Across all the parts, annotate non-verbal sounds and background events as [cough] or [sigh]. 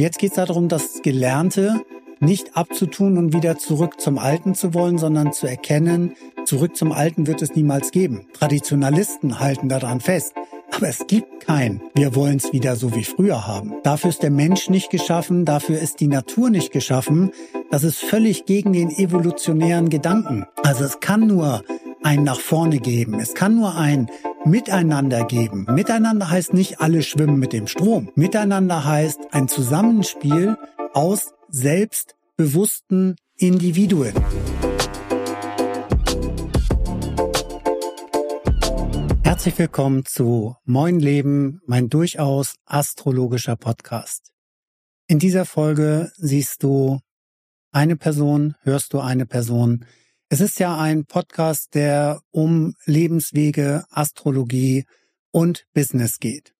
Jetzt geht es darum, das Gelernte nicht abzutun und wieder zurück zum Alten zu wollen, sondern zu erkennen, zurück zum Alten wird es niemals geben. Traditionalisten halten daran fest. Aber es gibt kein, wir wollen es wieder so wie früher haben. Dafür ist der Mensch nicht geschaffen, dafür ist die Natur nicht geschaffen. Das ist völlig gegen den evolutionären Gedanken. Also es kann nur ein nach vorne geben. Es kann nur ein Miteinander geben. Miteinander heißt nicht alle schwimmen mit dem Strom. Miteinander heißt ein Zusammenspiel aus selbstbewussten Individuen. Herzlich willkommen zu Moin Leben, mein durchaus astrologischer Podcast. In dieser Folge siehst du eine Person, hörst du eine Person. Es ist ja ein Podcast, der um Lebenswege, Astrologie und Business geht.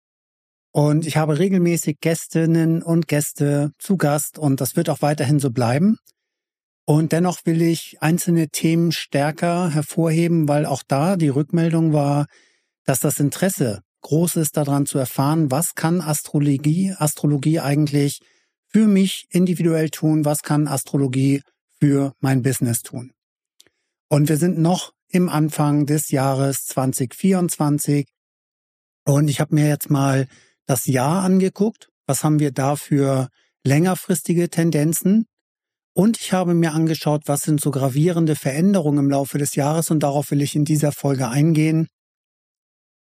Und ich habe regelmäßig Gästinnen und Gäste zu Gast und das wird auch weiterhin so bleiben. Und dennoch will ich einzelne Themen stärker hervorheben, weil auch da die Rückmeldung war, dass das Interesse groß ist, daran zu erfahren, was kann Astrologie, Astrologie eigentlich für mich individuell tun, was kann Astrologie für mein Business tun. Und wir sind noch im Anfang des Jahres 2024 und ich habe mir jetzt mal das Jahr angeguckt. Was haben wir da für längerfristige Tendenzen? Und ich habe mir angeschaut, was sind so gravierende Veränderungen im Laufe des Jahres und darauf will ich in dieser Folge eingehen.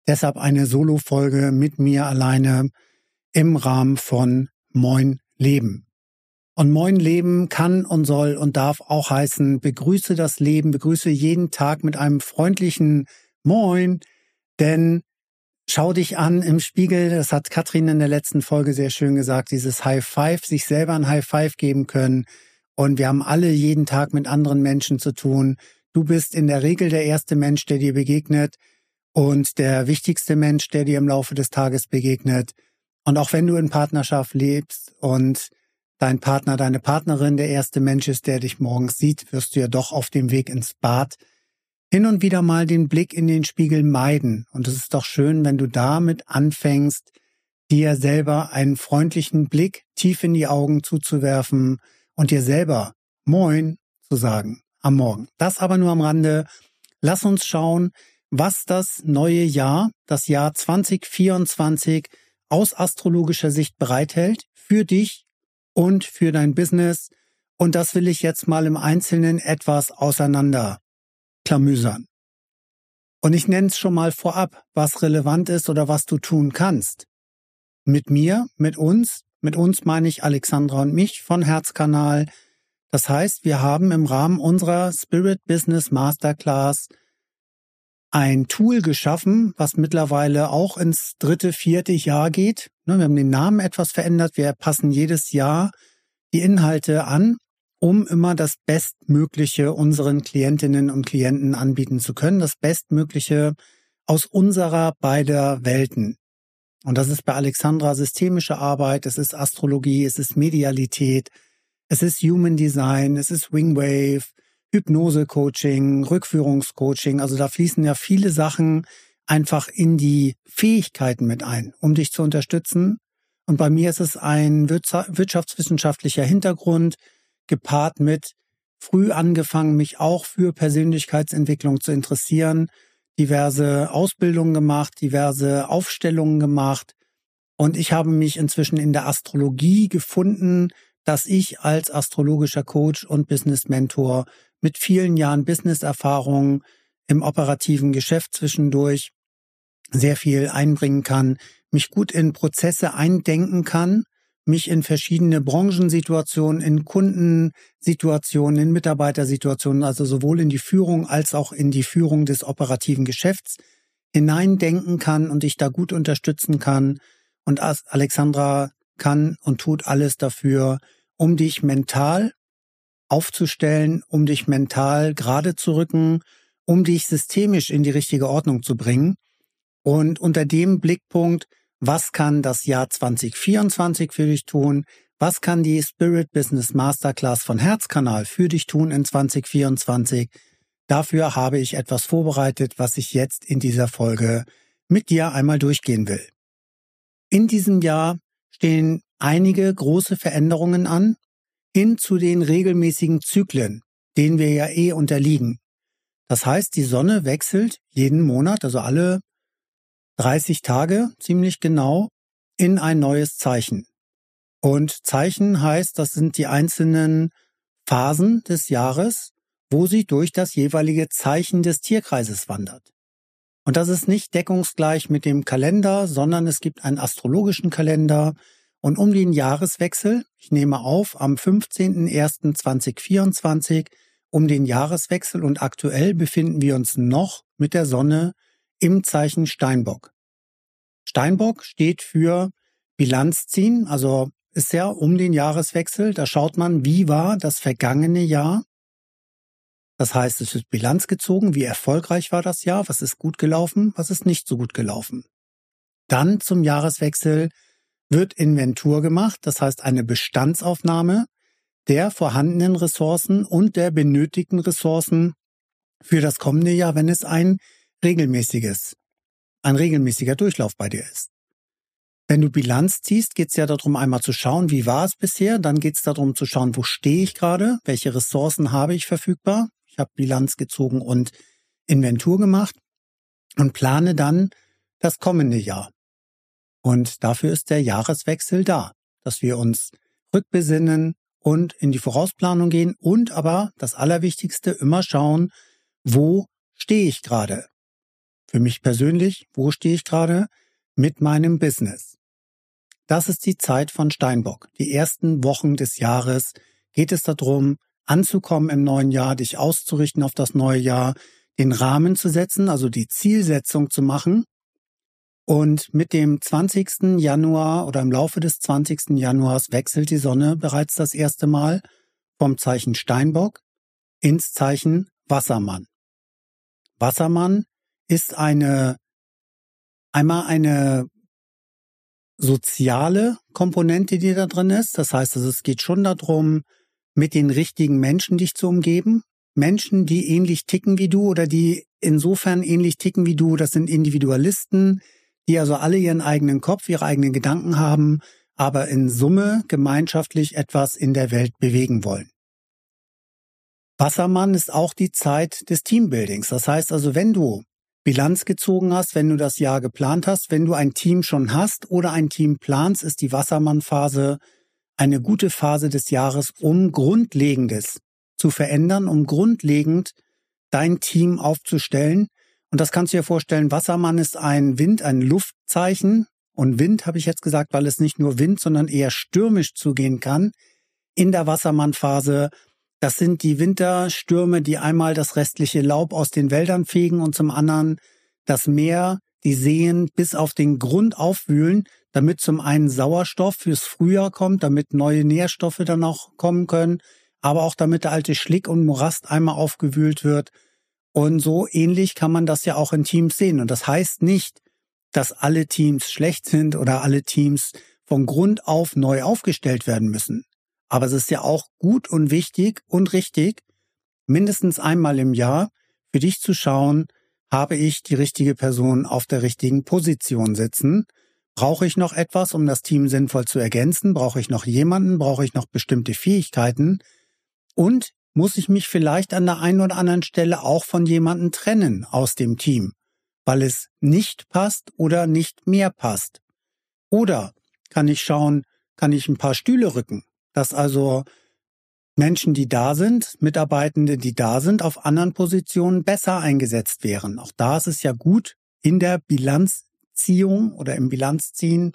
Deshalb eine Solo-Folge mit mir alleine im Rahmen von Moin Leben. Und Moin Leben kann und soll und darf auch heißen, begrüße das Leben, begrüße jeden Tag mit einem freundlichen Moin, denn Schau dich an im Spiegel, das hat Katrin in der letzten Folge sehr schön gesagt, dieses High Five, sich selber ein High Five geben können. Und wir haben alle jeden Tag mit anderen Menschen zu tun. Du bist in der Regel der erste Mensch, der dir begegnet und der wichtigste Mensch, der dir im Laufe des Tages begegnet. Und auch wenn du in Partnerschaft lebst und dein Partner, deine Partnerin der erste Mensch ist, der dich morgens sieht, wirst du ja doch auf dem Weg ins Bad hin und wieder mal den Blick in den Spiegel meiden. Und es ist doch schön, wenn du damit anfängst, dir selber einen freundlichen Blick tief in die Augen zuzuwerfen und dir selber Moin zu sagen am Morgen. Das aber nur am Rande. Lass uns schauen, was das neue Jahr, das Jahr 2024 aus astrologischer Sicht bereithält für dich und für dein Business. Und das will ich jetzt mal im Einzelnen etwas auseinander klamüsern. Und ich nenne es schon mal vorab, was relevant ist oder was du tun kannst. Mit mir, mit uns, mit uns meine ich Alexandra und mich von Herzkanal. Das heißt, wir haben im Rahmen unserer Spirit Business Masterclass ein Tool geschaffen, was mittlerweile auch ins dritte, vierte Jahr geht. Ne, wir haben den Namen etwas verändert. Wir passen jedes Jahr die Inhalte an um immer das Bestmögliche unseren Klientinnen und Klienten anbieten zu können, das Bestmögliche aus unserer beider Welten. Und das ist bei Alexandra systemische Arbeit, es ist Astrologie, es ist Medialität, es ist Human Design, es ist Wingwave, Hypnose-Coaching, Rückführungscoaching. Also da fließen ja viele Sachen einfach in die Fähigkeiten mit ein, um dich zu unterstützen. Und bei mir ist es ein wirtschaftswissenschaftlicher Hintergrund, gepaart mit früh angefangen, mich auch für Persönlichkeitsentwicklung zu interessieren, diverse Ausbildungen gemacht, diverse Aufstellungen gemacht und ich habe mich inzwischen in der Astrologie gefunden, dass ich als astrologischer Coach und Business Mentor mit vielen Jahren Business-Erfahrung im operativen Geschäft zwischendurch sehr viel einbringen kann, mich gut in Prozesse eindenken kann mich in verschiedene Branchensituationen, in Kundensituationen, in Mitarbeitersituationen, also sowohl in die Führung als auch in die Führung des operativen Geschäfts hineindenken kann und ich da gut unterstützen kann. Und Alexandra kann und tut alles dafür, um dich mental aufzustellen, um dich mental gerade zu rücken, um dich systemisch in die richtige Ordnung zu bringen. Und unter dem Blickpunkt was kann das Jahr 2024 für dich tun? Was kann die Spirit Business Masterclass von Herzkanal für dich tun in 2024? Dafür habe ich etwas vorbereitet, was ich jetzt in dieser Folge mit dir einmal durchgehen will. In diesem Jahr stehen einige große Veränderungen an, hin zu den regelmäßigen Zyklen, denen wir ja eh unterliegen. Das heißt, die Sonne wechselt jeden Monat, also alle 30 Tage ziemlich genau, in ein neues Zeichen. Und Zeichen heißt, das sind die einzelnen Phasen des Jahres, wo sie durch das jeweilige Zeichen des Tierkreises wandert. Und das ist nicht deckungsgleich mit dem Kalender, sondern es gibt einen astrologischen Kalender. Und um den Jahreswechsel, ich nehme auf, am 15.01.2024, um den Jahreswechsel und aktuell befinden wir uns noch mit der Sonne im Zeichen Steinbock. Steinbock steht für Bilanz ziehen, also ist ja um den Jahreswechsel. Da schaut man, wie war das vergangene Jahr das heißt, es wird Bilanz gezogen, wie erfolgreich war das Jahr, was ist gut gelaufen, was ist nicht so gut gelaufen. Dann zum Jahreswechsel wird Inventur gemacht, das heißt eine Bestandsaufnahme der vorhandenen Ressourcen und der benötigten Ressourcen für das kommende Jahr, wenn es ein regelmäßiges, ein regelmäßiger Durchlauf bei dir ist. Wenn du Bilanz ziehst, geht es ja darum, einmal zu schauen, wie war es bisher, dann geht es darum zu schauen, wo stehe ich gerade, welche Ressourcen habe ich verfügbar, habe Bilanz gezogen und Inventur gemacht und plane dann das kommende Jahr. Und dafür ist der Jahreswechsel da, dass wir uns rückbesinnen und in die Vorausplanung gehen und aber das Allerwichtigste immer schauen, wo stehe ich gerade? Für mich persönlich, wo stehe ich gerade mit meinem Business? Das ist die Zeit von Steinbock. Die ersten Wochen des Jahres geht es darum, anzukommen im neuen Jahr, dich auszurichten auf das neue Jahr, den Rahmen zu setzen, also die Zielsetzung zu machen. Und mit dem 20. Januar oder im Laufe des 20. Januars wechselt die Sonne bereits das erste Mal vom Zeichen Steinbock ins Zeichen Wassermann. Wassermann ist eine, einmal eine soziale Komponente, die da drin ist. Das heißt, also es geht schon darum, mit den richtigen Menschen dich zu umgeben. Menschen, die ähnlich ticken wie du oder die insofern ähnlich ticken wie du, das sind Individualisten, die also alle ihren eigenen Kopf, ihre eigenen Gedanken haben, aber in Summe gemeinschaftlich etwas in der Welt bewegen wollen. Wassermann ist auch die Zeit des Teambuildings. Das heißt also, wenn du Bilanz gezogen hast, wenn du das Jahr geplant hast, wenn du ein Team schon hast oder ein Team planst, ist die Wassermann-Phase eine gute Phase des Jahres, um Grundlegendes zu verändern, um grundlegend dein Team aufzustellen. Und das kannst du dir vorstellen, Wassermann ist ein Wind, ein Luftzeichen. Und Wind habe ich jetzt gesagt, weil es nicht nur Wind, sondern eher stürmisch zugehen kann. In der Wassermannphase, das sind die Winterstürme, die einmal das restliche Laub aus den Wäldern fegen und zum anderen das Meer, die Seen bis auf den Grund aufwühlen damit zum einen Sauerstoff fürs Frühjahr kommt, damit neue Nährstoffe dann auch kommen können, aber auch damit der alte Schlick und Morast einmal aufgewühlt wird. Und so ähnlich kann man das ja auch in Teams sehen. Und das heißt nicht, dass alle Teams schlecht sind oder alle Teams von Grund auf neu aufgestellt werden müssen. Aber es ist ja auch gut und wichtig und richtig, mindestens einmal im Jahr für dich zu schauen, habe ich die richtige Person auf der richtigen Position sitzen Brauche ich noch etwas, um das Team sinnvoll zu ergänzen? Brauche ich noch jemanden? Brauche ich noch bestimmte Fähigkeiten? Und muss ich mich vielleicht an der einen oder anderen Stelle auch von jemanden trennen aus dem Team, weil es nicht passt oder nicht mehr passt? Oder kann ich schauen, kann ich ein paar Stühle rücken, dass also Menschen, die da sind, Mitarbeitende, die da sind, auf anderen Positionen besser eingesetzt wären. Auch da ist es ja gut, in der Bilanz Bilanzziehung oder im Bilanzziehen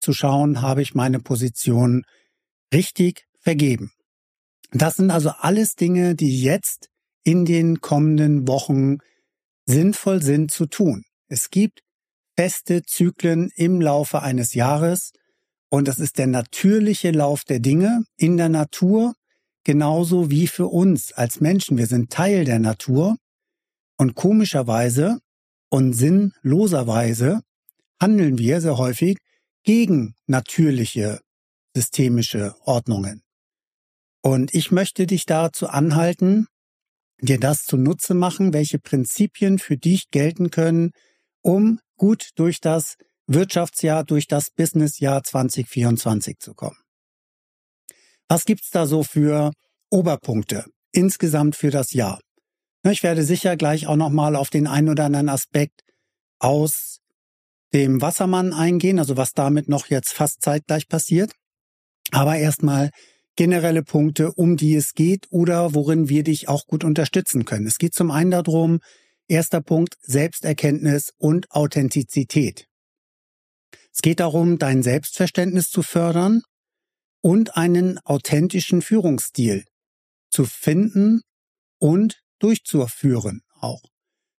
zu schauen, habe ich meine Position richtig vergeben. Das sind also alles Dinge, die jetzt in den kommenden Wochen sinnvoll sind zu tun. Es gibt feste Zyklen im Laufe eines Jahres und das ist der natürliche Lauf der Dinge in der Natur, genauso wie für uns als Menschen. Wir sind Teil der Natur und komischerweise und sinnloserweise handeln wir sehr häufig gegen natürliche systemische Ordnungen. Und ich möchte dich dazu anhalten, dir das zunutze machen, welche Prinzipien für dich gelten können, um gut durch das Wirtschaftsjahr durch das Businessjahr 2024 zu kommen. Was gibt's da so für Oberpunkte insgesamt für das Jahr? Ich werde sicher gleich auch nochmal auf den einen oder anderen Aspekt aus dem Wassermann eingehen, also was damit noch jetzt fast zeitgleich passiert. Aber erstmal generelle Punkte, um die es geht oder worin wir dich auch gut unterstützen können. Es geht zum einen darum, erster Punkt, Selbsterkenntnis und Authentizität. Es geht darum, dein Selbstverständnis zu fördern und einen authentischen Führungsstil zu finden und durchzuführen auch.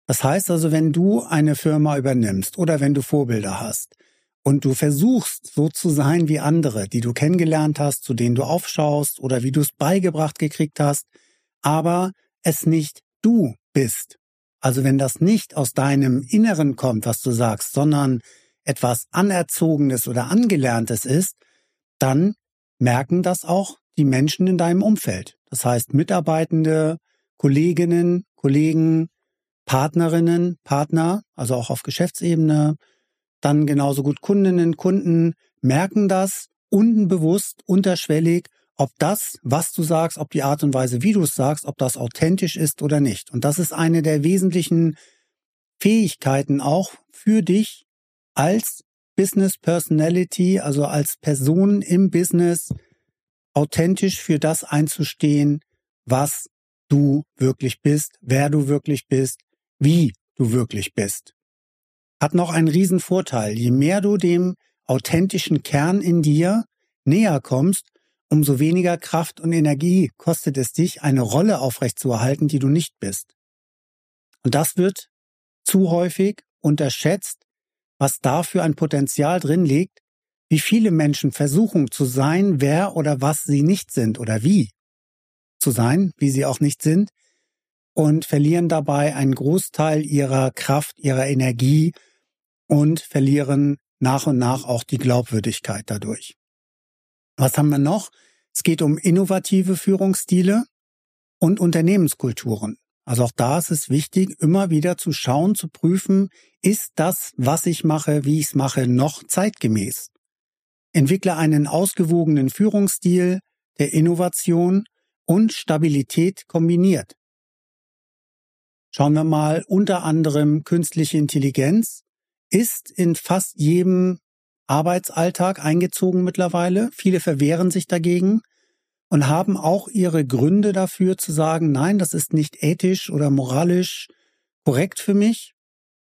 Das heißt also, wenn du eine Firma übernimmst oder wenn du Vorbilder hast und du versuchst so zu sein wie andere, die du kennengelernt hast, zu denen du aufschaust oder wie du es beigebracht gekriegt hast, aber es nicht du bist. Also wenn das nicht aus deinem Inneren kommt, was du sagst, sondern etwas Anerzogenes oder Angelerntes ist, dann merken das auch die Menschen in deinem Umfeld. Das heißt Mitarbeitende, Kolleginnen, Kollegen, Partnerinnen, Partner, also auch auf Geschäftsebene, dann genauso gut Kundinnen, Kunden merken das unbewusst, unterschwellig, ob das, was du sagst, ob die Art und Weise, wie du es sagst, ob das authentisch ist oder nicht. Und das ist eine der wesentlichen Fähigkeiten auch für dich als Business Personality, also als Person im Business, authentisch für das einzustehen, was du wirklich bist, wer du wirklich bist, wie du wirklich bist. Hat noch einen riesen Vorteil. Je mehr du dem authentischen Kern in dir näher kommst, umso weniger Kraft und Energie kostet es dich, eine Rolle aufrechtzuerhalten, die du nicht bist. Und das wird zu häufig unterschätzt, was da für ein Potenzial drin liegt, wie viele Menschen versuchen zu sein, wer oder was sie nicht sind oder wie zu sein, wie sie auch nicht sind, und verlieren dabei einen Großteil ihrer Kraft, ihrer Energie und verlieren nach und nach auch die Glaubwürdigkeit dadurch. Was haben wir noch? Es geht um innovative Führungsstile und Unternehmenskulturen. Also auch da ist es wichtig, immer wieder zu schauen, zu prüfen, ist das, was ich mache, wie ich es mache, noch zeitgemäß? Entwickle einen ausgewogenen Führungsstil, der Innovation und Stabilität kombiniert. Schauen wir mal unter anderem künstliche Intelligenz ist in fast jedem Arbeitsalltag eingezogen mittlerweile. Viele verwehren sich dagegen und haben auch ihre Gründe dafür zu sagen, nein, das ist nicht ethisch oder moralisch korrekt für mich.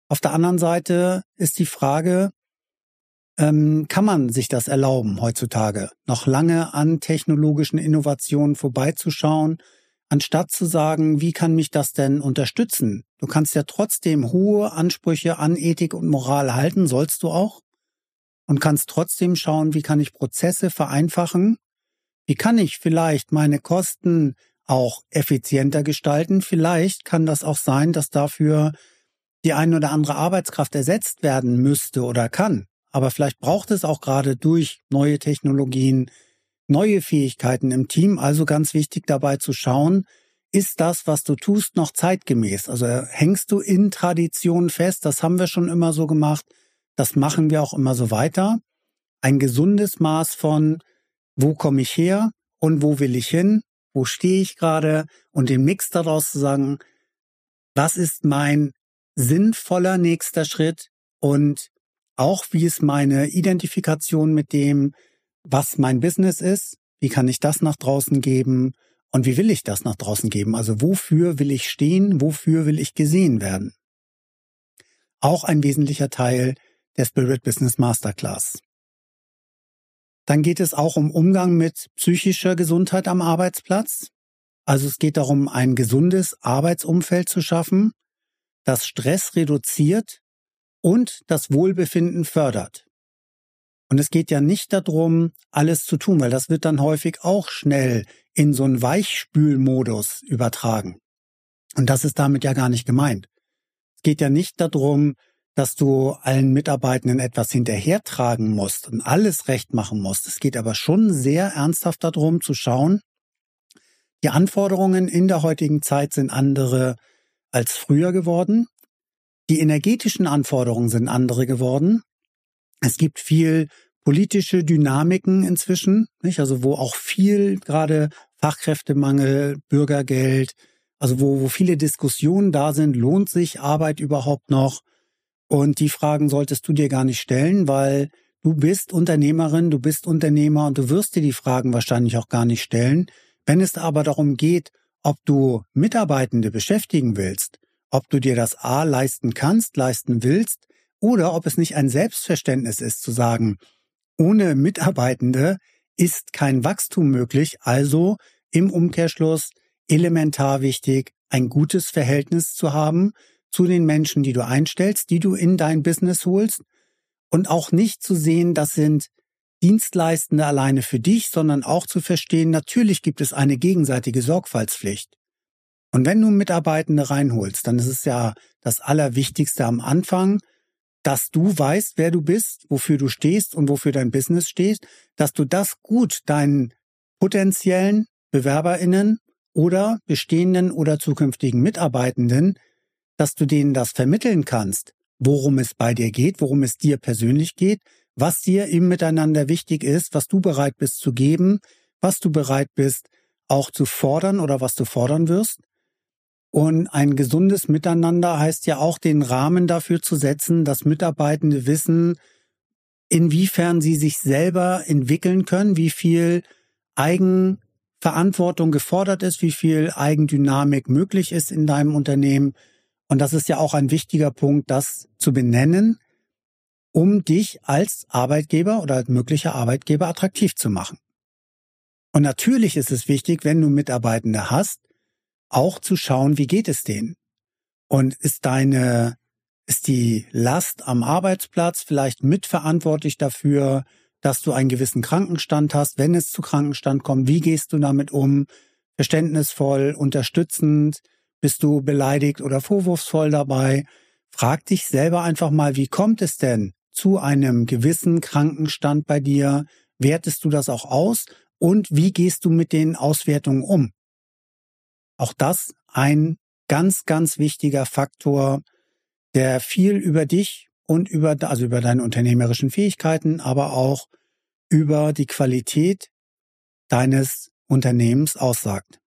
Auf der anderen Seite ist die Frage, ähm, kann man sich das erlauben heutzutage, noch lange an technologischen Innovationen vorbeizuschauen anstatt zu sagen, wie kann mich das denn unterstützen? Du kannst ja trotzdem hohe Ansprüche an Ethik und Moral halten, sollst du auch. Und kannst trotzdem schauen, wie kann ich Prozesse vereinfachen? Wie kann ich vielleicht meine Kosten auch effizienter gestalten? Vielleicht kann das auch sein, dass dafür die ein oder andere Arbeitskraft ersetzt werden müsste oder kann. Aber vielleicht braucht es auch gerade durch neue Technologien neue Fähigkeiten im Team. Also ganz wichtig dabei zu schauen, ist das, was du tust, noch zeitgemäß? Also hängst du in Tradition fest? Das haben wir schon immer so gemacht. Das machen wir auch immer so weiter. Ein gesundes Maß von, wo komme ich her und wo will ich hin? Wo stehe ich gerade? Und den Mix daraus zu sagen, was ist mein sinnvoller nächster Schritt? Und auch wie ist meine Identifikation mit dem, was mein Business ist, wie kann ich das nach draußen geben und wie will ich das nach draußen geben? Also wofür will ich stehen, wofür will ich gesehen werden? Auch ein wesentlicher Teil der Spirit Business Masterclass. Dann geht es auch um Umgang mit psychischer Gesundheit am Arbeitsplatz. Also es geht darum, ein gesundes Arbeitsumfeld zu schaffen, das Stress reduziert und das Wohlbefinden fördert. Und es geht ja nicht darum, alles zu tun, weil das wird dann häufig auch schnell in so einen Weichspülmodus übertragen. Und das ist damit ja gar nicht gemeint. Es geht ja nicht darum, dass du allen Mitarbeitenden etwas hinterhertragen musst und alles recht machen musst. Es geht aber schon sehr ernsthaft darum zu schauen, die Anforderungen in der heutigen Zeit sind andere als früher geworden. Die energetischen Anforderungen sind andere geworden. Es gibt viel politische Dynamiken inzwischen, nicht? Also wo auch viel gerade Fachkräftemangel, Bürgergeld, also wo, wo viele Diskussionen da sind, lohnt sich Arbeit überhaupt noch? Und die Fragen solltest du dir gar nicht stellen, weil du bist Unternehmerin, du bist Unternehmer und du wirst dir die Fragen wahrscheinlich auch gar nicht stellen. Wenn es aber darum geht, ob du Mitarbeitende beschäftigen willst, ob du dir das A leisten kannst, leisten willst, oder ob es nicht ein Selbstverständnis ist zu sagen, ohne Mitarbeitende ist kein Wachstum möglich, also im Umkehrschluss elementar wichtig, ein gutes Verhältnis zu haben zu den Menschen, die du einstellst, die du in dein Business holst und auch nicht zu sehen, das sind Dienstleistende alleine für dich, sondern auch zu verstehen, natürlich gibt es eine gegenseitige Sorgfaltspflicht. Und wenn du Mitarbeitende reinholst, dann ist es ja das Allerwichtigste am Anfang, dass du weißt, wer du bist, wofür du stehst und wofür dein Business steht, dass du das gut deinen potenziellen Bewerberinnen oder bestehenden oder zukünftigen Mitarbeitenden, dass du denen das vermitteln kannst, worum es bei dir geht, worum es dir persönlich geht, was dir im Miteinander wichtig ist, was du bereit bist zu geben, was du bereit bist auch zu fordern oder was du fordern wirst. Und ein gesundes Miteinander heißt ja auch, den Rahmen dafür zu setzen, dass Mitarbeitende wissen, inwiefern sie sich selber entwickeln können, wie viel Eigenverantwortung gefordert ist, wie viel Eigendynamik möglich ist in deinem Unternehmen. Und das ist ja auch ein wichtiger Punkt, das zu benennen, um dich als Arbeitgeber oder als möglicher Arbeitgeber attraktiv zu machen. Und natürlich ist es wichtig, wenn du Mitarbeitende hast, auch zu schauen, wie geht es denen? Und ist deine, ist die Last am Arbeitsplatz vielleicht mitverantwortlich dafür, dass du einen gewissen Krankenstand hast, wenn es zu Krankenstand kommt? Wie gehst du damit um? Verständnisvoll, unterstützend? Bist du beleidigt oder vorwurfsvoll dabei? Frag dich selber einfach mal, wie kommt es denn zu einem gewissen Krankenstand bei dir? Wertest du das auch aus? Und wie gehst du mit den Auswertungen um? Auch das ein ganz, ganz wichtiger Faktor, der viel über dich und über, also über deine unternehmerischen Fähigkeiten, aber auch über die Qualität deines Unternehmens aussagt.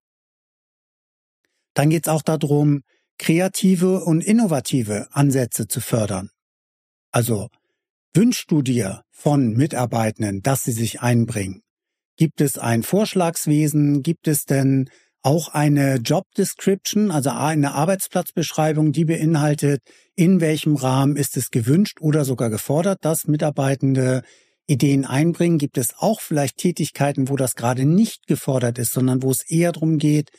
Dann geht es auch darum, kreative und innovative Ansätze zu fördern. Also wünschst du dir von Mitarbeitenden, dass sie sich einbringen? Gibt es ein Vorschlagswesen? Gibt es denn auch eine Job Description, also eine Arbeitsplatzbeschreibung, die beinhaltet, in welchem Rahmen ist es gewünscht oder sogar gefordert, dass Mitarbeitende Ideen einbringen. Gibt es auch vielleicht Tätigkeiten, wo das gerade nicht gefordert ist, sondern wo es eher darum geht,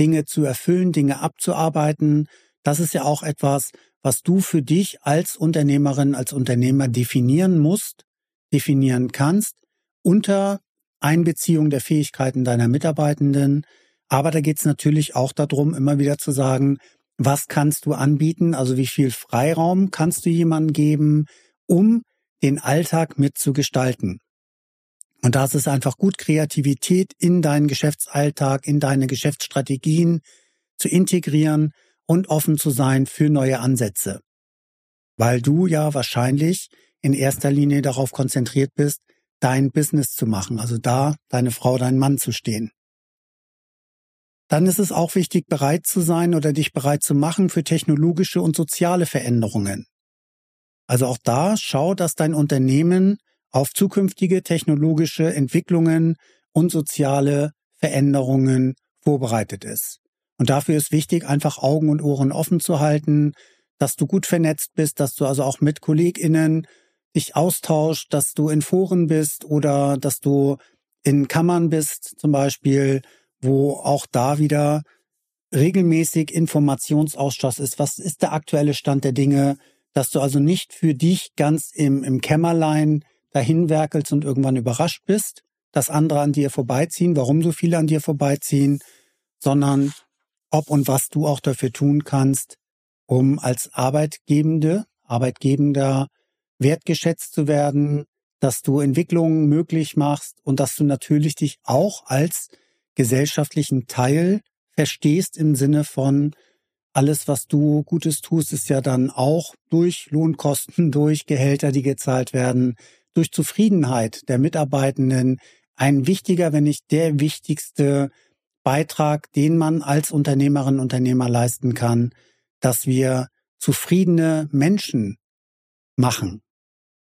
Dinge zu erfüllen, Dinge abzuarbeiten. Das ist ja auch etwas, was du für dich als Unternehmerin, als Unternehmer definieren musst, definieren kannst, unter Einbeziehung der Fähigkeiten deiner Mitarbeitenden, aber da geht es natürlich auch darum, immer wieder zu sagen, was kannst du anbieten, also wie viel Freiraum kannst du jemandem geben, um den Alltag mitzugestalten. Und da ist es einfach gut, Kreativität in deinen Geschäftsalltag, in deine Geschäftsstrategien zu integrieren und offen zu sein für neue Ansätze. Weil du ja wahrscheinlich in erster Linie darauf konzentriert bist, dein Business zu machen, also da deine Frau, dein Mann zu stehen. Dann ist es auch wichtig, bereit zu sein oder dich bereit zu machen für technologische und soziale Veränderungen. Also auch da schau, dass dein Unternehmen auf zukünftige technologische Entwicklungen und soziale Veränderungen vorbereitet ist. Und dafür ist wichtig, einfach Augen und Ohren offen zu halten, dass du gut vernetzt bist, dass du also auch mit KollegInnen dich austauscht, dass du in Foren bist oder dass du in Kammern bist, zum Beispiel, wo auch da wieder regelmäßig Informationsaustausch ist. Was ist der aktuelle Stand der Dinge? Dass du also nicht für dich ganz im, im Kämmerlein dahin werkelst und irgendwann überrascht bist, dass andere an dir vorbeiziehen, warum so viele an dir vorbeiziehen, sondern ob und was du auch dafür tun kannst, um als Arbeitgebende, Arbeitgebender wertgeschätzt zu werden, dass du Entwicklungen möglich machst und dass du natürlich dich auch als gesellschaftlichen Teil verstehst im Sinne von alles, was du Gutes tust, ist ja dann auch durch Lohnkosten, [laughs] durch Gehälter, die gezahlt werden, durch Zufriedenheit der Mitarbeitenden ein wichtiger, wenn nicht der wichtigste Beitrag, den man als Unternehmerin, Unternehmer leisten kann, dass wir zufriedene Menschen machen.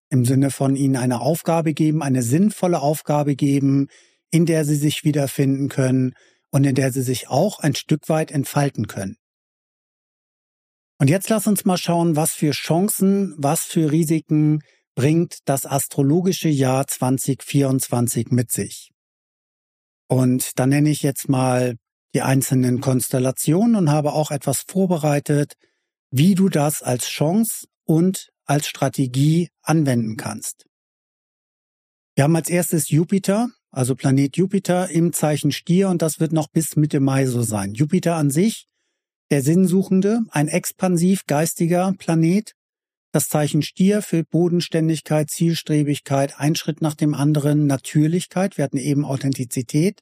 Im Sinne von ihnen eine Aufgabe geben, eine sinnvolle Aufgabe geben, in der sie sich wiederfinden können und in der sie sich auch ein Stück weit entfalten können. Und jetzt lass uns mal schauen, was für Chancen, was für Risiken bringt das astrologische Jahr 2024 mit sich. Und da nenne ich jetzt mal die einzelnen Konstellationen und habe auch etwas vorbereitet, wie du das als Chance und als Strategie anwenden kannst. Wir haben als erstes Jupiter, also Planet Jupiter im Zeichen Stier und das wird noch bis Mitte Mai so sein. Jupiter an sich, der Sinnsuchende, ein expansiv geistiger Planet, das Zeichen Stier für Bodenständigkeit, Zielstrebigkeit, ein Schritt nach dem anderen, Natürlichkeit. Wir hatten eben Authentizität.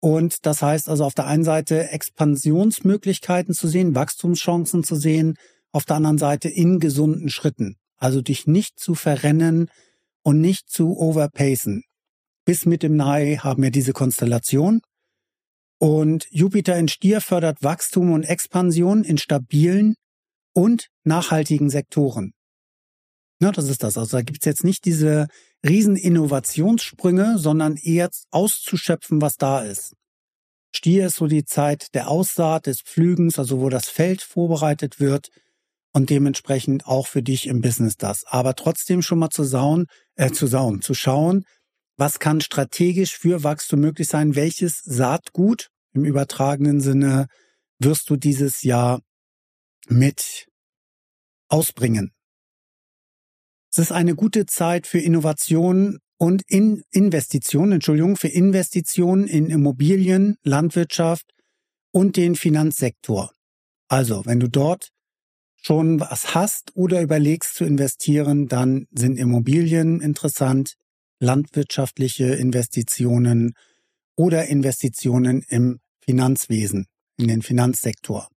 Und das heißt also auf der einen Seite Expansionsmöglichkeiten zu sehen, Wachstumschancen zu sehen, auf der anderen Seite in gesunden Schritten. Also dich nicht zu verrennen und nicht zu overpacen. Bis mit dem Mai haben wir diese Konstellation. Und Jupiter in Stier fördert Wachstum und Expansion in stabilen, und nachhaltigen Sektoren. Ja, das ist das. Also da gibt's jetzt nicht diese riesen Innovationssprünge, sondern eher auszuschöpfen, was da ist. Stier ist so die Zeit der Aussaat, des Pflügens, also wo das Feld vorbereitet wird und dementsprechend auch für dich im Business das. Aber trotzdem schon mal zu sauen, äh, zu sauen, zu schauen, was kann strategisch für Wachstum möglich sein, welches Saatgut im übertragenen Sinne wirst du dieses Jahr mit ausbringen. Es ist eine gute Zeit für Innovation und in Investitionen, Entschuldigung, für Investitionen in Immobilien, Landwirtschaft und den Finanzsektor. Also, wenn du dort schon was hast oder überlegst zu investieren, dann sind Immobilien interessant, landwirtschaftliche Investitionen oder Investitionen im Finanzwesen, in den Finanzsektor.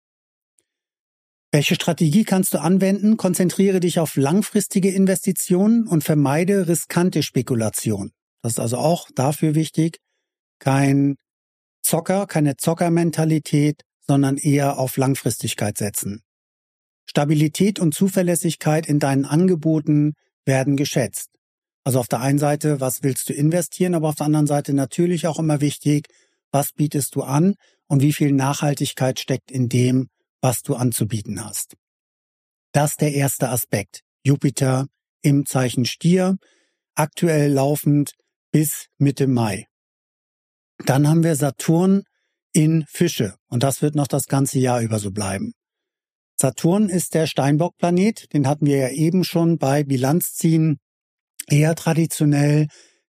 Welche Strategie kannst du anwenden? Konzentriere dich auf langfristige Investitionen und vermeide riskante Spekulation. Das ist also auch dafür wichtig. Kein Zocker, keine Zockermentalität, sondern eher auf Langfristigkeit setzen. Stabilität und Zuverlässigkeit in deinen Angeboten werden geschätzt. Also auf der einen Seite, was willst du investieren, aber auf der anderen Seite natürlich auch immer wichtig, was bietest du an und wie viel Nachhaltigkeit steckt in dem, was du anzubieten hast. Das ist der erste Aspekt. Jupiter im Zeichen Stier, aktuell laufend bis Mitte Mai. Dann haben wir Saturn in Fische und das wird noch das ganze Jahr über so bleiben. Saturn ist der Steinbock-Planet, den hatten wir ja eben schon bei Bilanzziehen eher traditionell,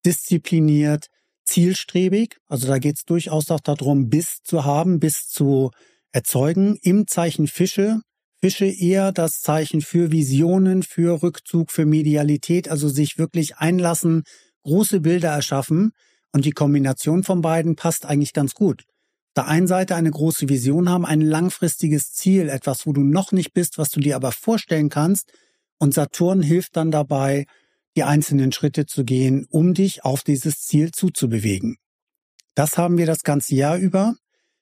diszipliniert, zielstrebig. Also da geht es durchaus auch darum, Biss zu haben, bis zu erzeugen im Zeichen Fische. Fische eher das Zeichen für Visionen, für Rückzug, für Medialität, also sich wirklich einlassen, große Bilder erschaffen. Und die Kombination von beiden passt eigentlich ganz gut. Auf der einen Seite eine große Vision haben, ein langfristiges Ziel, etwas, wo du noch nicht bist, was du dir aber vorstellen kannst. Und Saturn hilft dann dabei, die einzelnen Schritte zu gehen, um dich auf dieses Ziel zuzubewegen. Das haben wir das ganze Jahr über.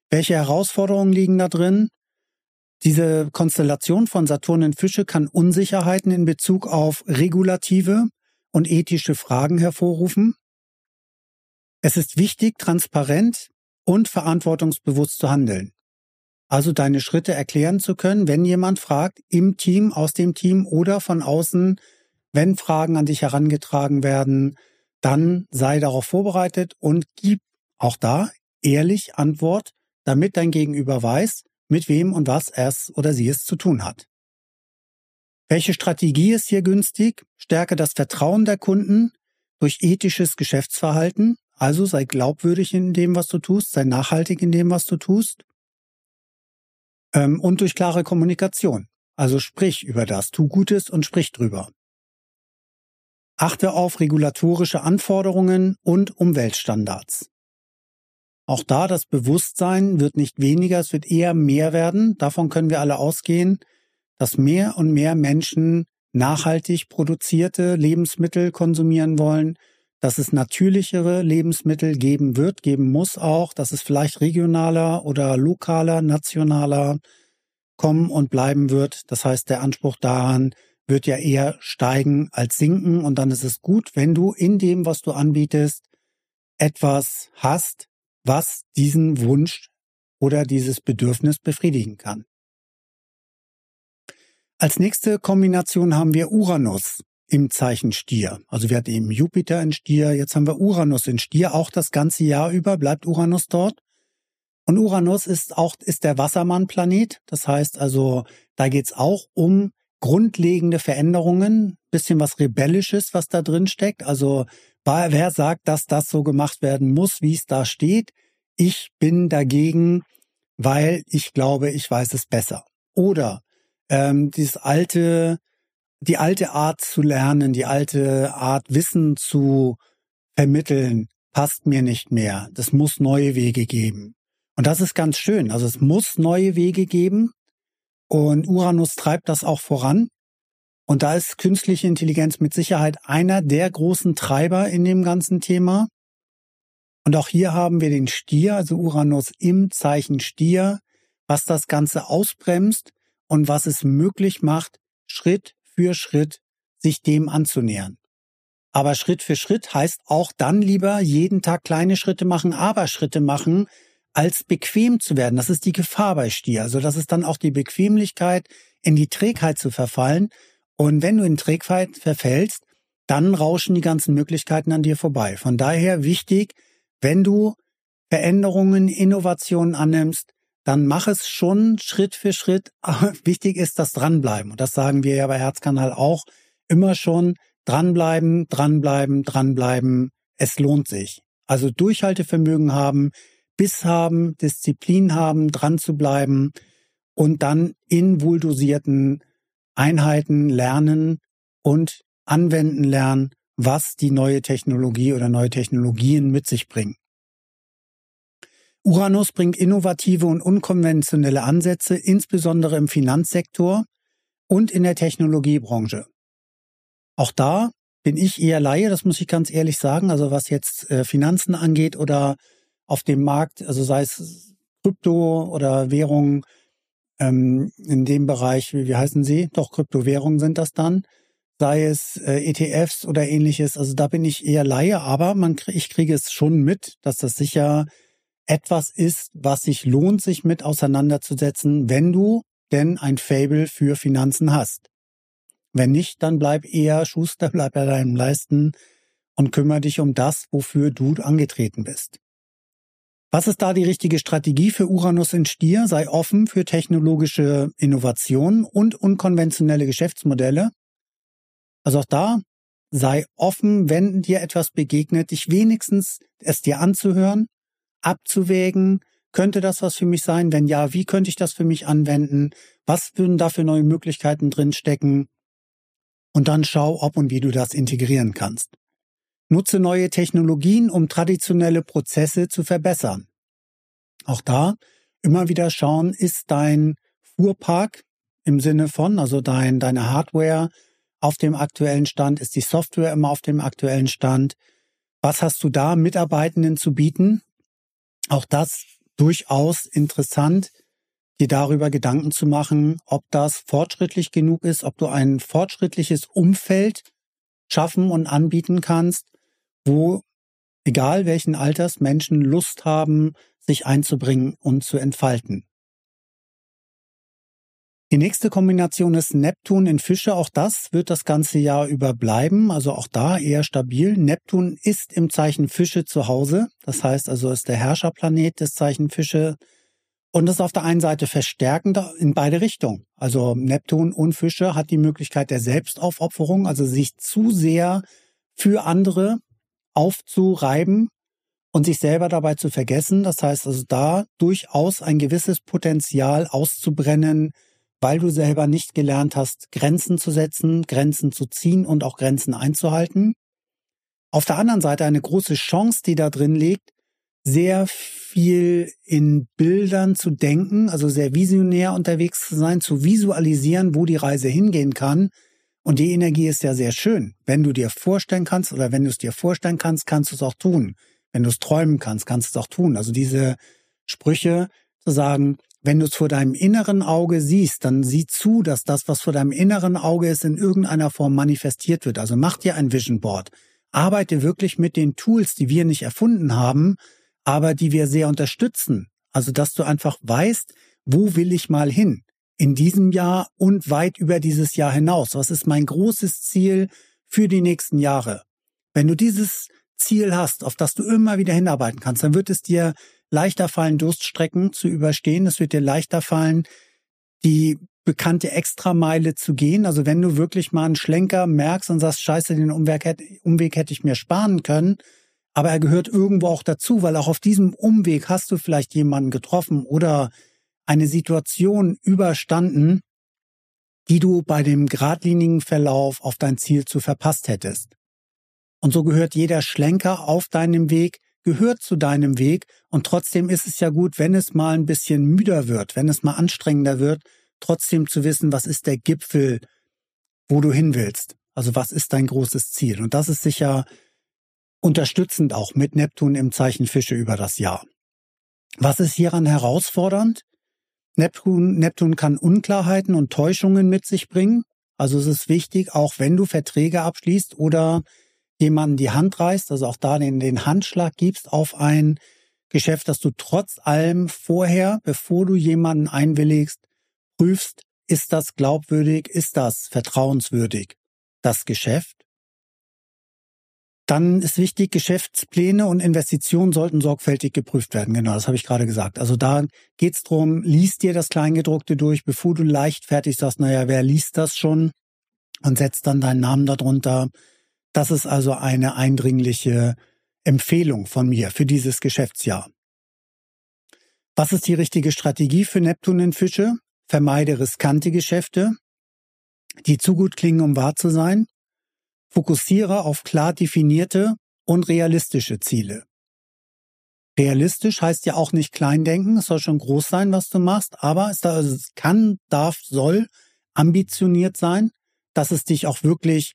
Welche Herausforderungen liegen da drin? Diese Konstellation von Saturn in Fische kann Unsicherheiten in Bezug auf regulative und ethische Fragen hervorrufen. Es ist wichtig, transparent und verantwortungsbewusst zu handeln. Also deine Schritte erklären zu können, wenn jemand fragt, im Team, aus dem Team oder von außen, wenn Fragen an dich herangetragen werden, dann sei darauf vorbereitet und gib auch da ehrlich Antwort damit dein Gegenüber weiß, mit wem und was er es oder sie es zu tun hat. Welche Strategie ist hier günstig? Stärke das Vertrauen der Kunden durch ethisches Geschäftsverhalten, also sei glaubwürdig in dem, was du tust, sei nachhaltig in dem, was du tust. Ähm, und durch klare Kommunikation, also sprich über das, tu Gutes und sprich drüber. Achte auf regulatorische Anforderungen und Umweltstandards. Auch da das Bewusstsein wird nicht weniger, es wird eher mehr werden. Davon können wir alle ausgehen, dass mehr und mehr Menschen nachhaltig produzierte Lebensmittel konsumieren wollen, dass es natürlichere Lebensmittel geben wird, geben muss auch, dass es vielleicht regionaler oder lokaler, nationaler kommen und bleiben wird. Das heißt, der Anspruch daran wird ja eher steigen als sinken und dann ist es gut, wenn du in dem, was du anbietest, etwas hast, was diesen Wunsch oder dieses Bedürfnis befriedigen kann. Als nächste Kombination haben wir Uranus im Zeichen Stier. Also wir hatten eben Jupiter in Stier, jetzt haben wir Uranus in Stier, auch das ganze Jahr über bleibt Uranus dort. Und Uranus ist auch ist der Wassermann-Planet. Das heißt also, da geht's auch um grundlegende Veränderungen, bisschen was Rebellisches, was da drin steckt. Also wer sagt, dass das so gemacht werden muss, wie es da steht? Ich bin dagegen, weil ich glaube, ich weiß es besser. Oder ähm, dieses alte, die alte Art zu lernen, die alte Art Wissen zu vermitteln, passt mir nicht mehr. Das muss neue Wege geben. Und das ist ganz schön. Also es muss neue Wege geben. Und Uranus treibt das auch voran. Und da ist künstliche Intelligenz mit Sicherheit einer der großen Treiber in dem ganzen Thema. Und auch hier haben wir den Stier, also Uranus im Zeichen Stier, was das Ganze ausbremst und was es möglich macht, Schritt für Schritt sich dem anzunähern. Aber Schritt für Schritt heißt auch dann lieber jeden Tag kleine Schritte machen, aber Schritte machen, als bequem zu werden. Das ist die Gefahr bei Stier. Also das ist dann auch die Bequemlichkeit, in die Trägheit zu verfallen. Und wenn du in Trägheit verfällst, dann rauschen die ganzen Möglichkeiten an dir vorbei. Von daher wichtig, wenn du Veränderungen, Innovationen annimmst, dann mach es schon Schritt für Schritt. Aber [laughs] wichtig ist das Dranbleiben. Und das sagen wir ja bei Herzkanal auch immer schon. Dranbleiben, dranbleiben, dranbleiben. Es lohnt sich. Also Durchhaltevermögen haben, Biss haben, Disziplin haben, dran zu bleiben und dann in wohldosierten Einheiten lernen und anwenden lernen, was die neue Technologie oder neue Technologien mit sich bringen. Uranus bringt innovative und unkonventionelle Ansätze, insbesondere im Finanzsektor und in der Technologiebranche. Auch da bin ich eher Laie, das muss ich ganz ehrlich sagen. Also was jetzt äh, Finanzen angeht oder auf dem Markt, also sei es Krypto oder Währungen ähm, in dem Bereich, wie, wie heißen sie? Doch, Kryptowährungen sind das dann. Sei es äh, ETFs oder ähnliches. Also da bin ich eher Laie, aber man, ich kriege es schon mit, dass das sicher etwas ist, was sich lohnt, sich mit auseinanderzusetzen, wenn du denn ein Fable für Finanzen hast. Wenn nicht, dann bleib eher Schuster, bleib bei deinem Leisten und kümmere dich um das, wofür du angetreten bist. Was ist da die richtige Strategie für Uranus in Stier? Sei offen für technologische Innovationen und unkonventionelle Geschäftsmodelle. Also auch da sei offen, wenn dir etwas begegnet, dich wenigstens es dir anzuhören abzuwägen, könnte das was für mich sein? Wenn ja, wie könnte ich das für mich anwenden? Was würden da für neue Möglichkeiten drinstecken? Und dann schau, ob und wie du das integrieren kannst. Nutze neue Technologien, um traditionelle Prozesse zu verbessern. Auch da immer wieder schauen, ist dein Fuhrpark im Sinne von, also dein, deine Hardware auf dem aktuellen Stand, ist die Software immer auf dem aktuellen Stand? Was hast du da Mitarbeitenden zu bieten? auch das durchaus interessant, dir darüber Gedanken zu machen, ob das fortschrittlich genug ist, ob du ein fortschrittliches Umfeld schaffen und anbieten kannst, wo egal welchen Alters Menschen Lust haben, sich einzubringen und zu entfalten. Die nächste Kombination ist Neptun in Fische. Auch das wird das ganze Jahr über bleiben. Also auch da eher stabil. Neptun ist im Zeichen Fische zu Hause. Das heißt also ist der Herrscherplanet des Zeichen Fische. Und das ist auf der einen Seite verstärkend in beide Richtungen. Also Neptun und Fische hat die Möglichkeit der Selbstaufopferung, also sich zu sehr für andere aufzureiben und sich selber dabei zu vergessen. Das heißt also da durchaus ein gewisses Potenzial auszubrennen, weil du selber nicht gelernt hast, Grenzen zu setzen, Grenzen zu ziehen und auch Grenzen einzuhalten. Auf der anderen Seite eine große Chance, die da drin liegt, sehr viel in Bildern zu denken, also sehr visionär unterwegs zu sein, zu visualisieren, wo die Reise hingehen kann. Und die Energie ist ja sehr schön. Wenn du dir vorstellen kannst oder wenn du es dir vorstellen kannst, kannst du es auch tun. Wenn du es träumen kannst, kannst du es auch tun. Also diese Sprüche zu sagen, wenn du es vor deinem inneren Auge siehst, dann sieh zu, dass das, was vor deinem inneren Auge ist, in irgendeiner Form manifestiert wird. Also mach dir ein Vision Board. Arbeite wirklich mit den Tools, die wir nicht erfunden haben, aber die wir sehr unterstützen. Also, dass du einfach weißt, wo will ich mal hin? In diesem Jahr und weit über dieses Jahr hinaus. Was ist mein großes Ziel für die nächsten Jahre? Wenn du dieses Ziel hast, auf das du immer wieder hinarbeiten kannst, dann wird es dir leichter fallen, Durststrecken zu überstehen. Es wird dir leichter fallen, die bekannte Extrameile zu gehen. Also wenn du wirklich mal einen Schlenker merkst und sagst, scheiße, den Umweg Umweg hätte ich mir sparen können, aber er gehört irgendwo auch dazu, weil auch auf diesem Umweg hast du vielleicht jemanden getroffen oder eine Situation überstanden, die du bei dem geradlinigen Verlauf auf dein Ziel zu verpasst hättest. Und so gehört jeder Schlenker auf deinem Weg gehört zu deinem Weg und trotzdem ist es ja gut, wenn es mal ein bisschen müder wird, wenn es mal anstrengender wird, trotzdem zu wissen, was ist der Gipfel, wo du hin willst. Also was ist dein großes Ziel? Und das ist sicher unterstützend auch mit Neptun im Zeichen Fische über das Jahr. Was ist hieran herausfordernd? Neptun, Neptun kann Unklarheiten und Täuschungen mit sich bringen. Also es ist wichtig, auch wenn du Verträge abschließt oder jemanden die Hand reißt, also auch da den, den Handschlag gibst auf ein Geschäft, dass du trotz allem vorher, bevor du jemanden einwilligst, prüfst, ist das glaubwürdig, ist das vertrauenswürdig, das Geschäft. Dann ist wichtig, Geschäftspläne und Investitionen sollten sorgfältig geprüft werden. Genau, das habe ich gerade gesagt. Also da geht's drum, liest dir das Kleingedruckte durch, bevor du leichtfertig sagst, naja, wer liest das schon und setzt dann deinen Namen darunter. Das ist also eine eindringliche Empfehlung von mir für dieses Geschäftsjahr. Was ist die richtige Strategie für Neptun in Fische? Vermeide riskante Geschäfte, die zu gut klingen, um wahr zu sein. Fokussiere auf klar definierte und realistische Ziele. Realistisch heißt ja auch nicht klein denken, es soll schon groß sein, was du machst, aber es kann, darf, soll ambitioniert sein, dass es dich auch wirklich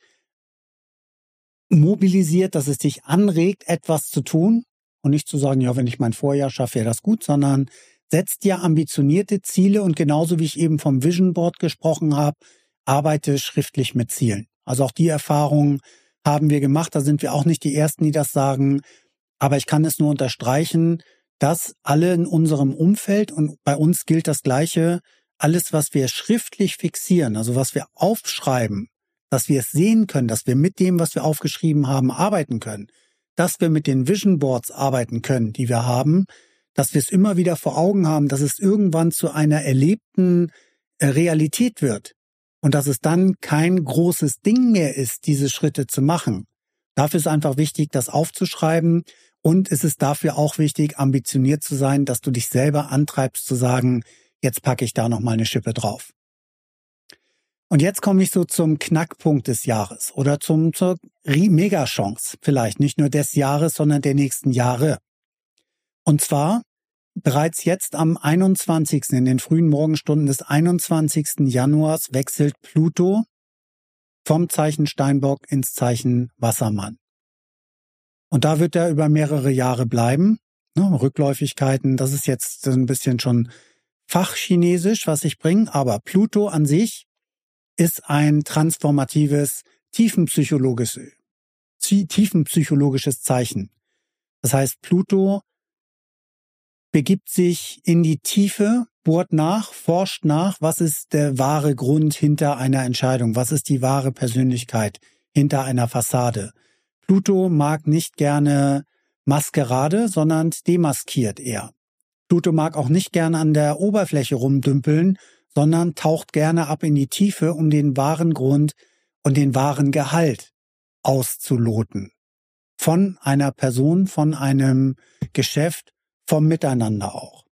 mobilisiert, dass es dich anregt, etwas zu tun und nicht zu sagen, ja, wenn ich mein Vorjahr schaffe, wäre das gut, sondern setzt dir ambitionierte Ziele und genauso wie ich eben vom Vision Board gesprochen habe, arbeite schriftlich mit Zielen. Also auch die Erfahrung haben wir gemacht. Da sind wir auch nicht die Ersten, die das sagen. Aber ich kann es nur unterstreichen, dass alle in unserem Umfeld und bei uns gilt das Gleiche, alles, was wir schriftlich fixieren, also was wir aufschreiben, dass wir es sehen können, dass wir mit dem, was wir aufgeschrieben haben, arbeiten können, dass wir mit den Vision Boards arbeiten können, die wir haben, dass wir es immer wieder vor Augen haben, dass es irgendwann zu einer erlebten äh, Realität wird und dass es dann kein großes Ding mehr ist, diese Schritte zu machen. Dafür ist einfach wichtig, das aufzuschreiben und es ist dafür auch wichtig, ambitioniert zu sein, dass du dich selber antreibst zu sagen, jetzt packe ich da noch mal eine Schippe drauf. Und jetzt komme ich so zum Knackpunkt des Jahres oder zum, zur Megachance vielleicht, nicht nur des Jahres, sondern der nächsten Jahre. Und zwar bereits jetzt am 21. in den frühen Morgenstunden des 21. Januars wechselt Pluto vom Zeichen Steinbock ins Zeichen Wassermann. Und da wird er über mehrere Jahre bleiben. Ne, Rückläufigkeiten, das ist jetzt ein bisschen schon fachchinesisch, was ich bringe, aber Pluto an sich ist ein transformatives, tiefenpsychologisches, tiefenpsychologisches Zeichen. Das heißt, Pluto begibt sich in die Tiefe, bohrt nach, forscht nach, was ist der wahre Grund hinter einer Entscheidung, was ist die wahre Persönlichkeit hinter einer Fassade. Pluto mag nicht gerne Maskerade, sondern demaskiert er. Pluto mag auch nicht gerne an der Oberfläche rumdümpeln, sondern taucht gerne ab in die Tiefe, um den wahren Grund und den wahren Gehalt auszuloten. Von einer Person, von einem Geschäft, vom Miteinander auch.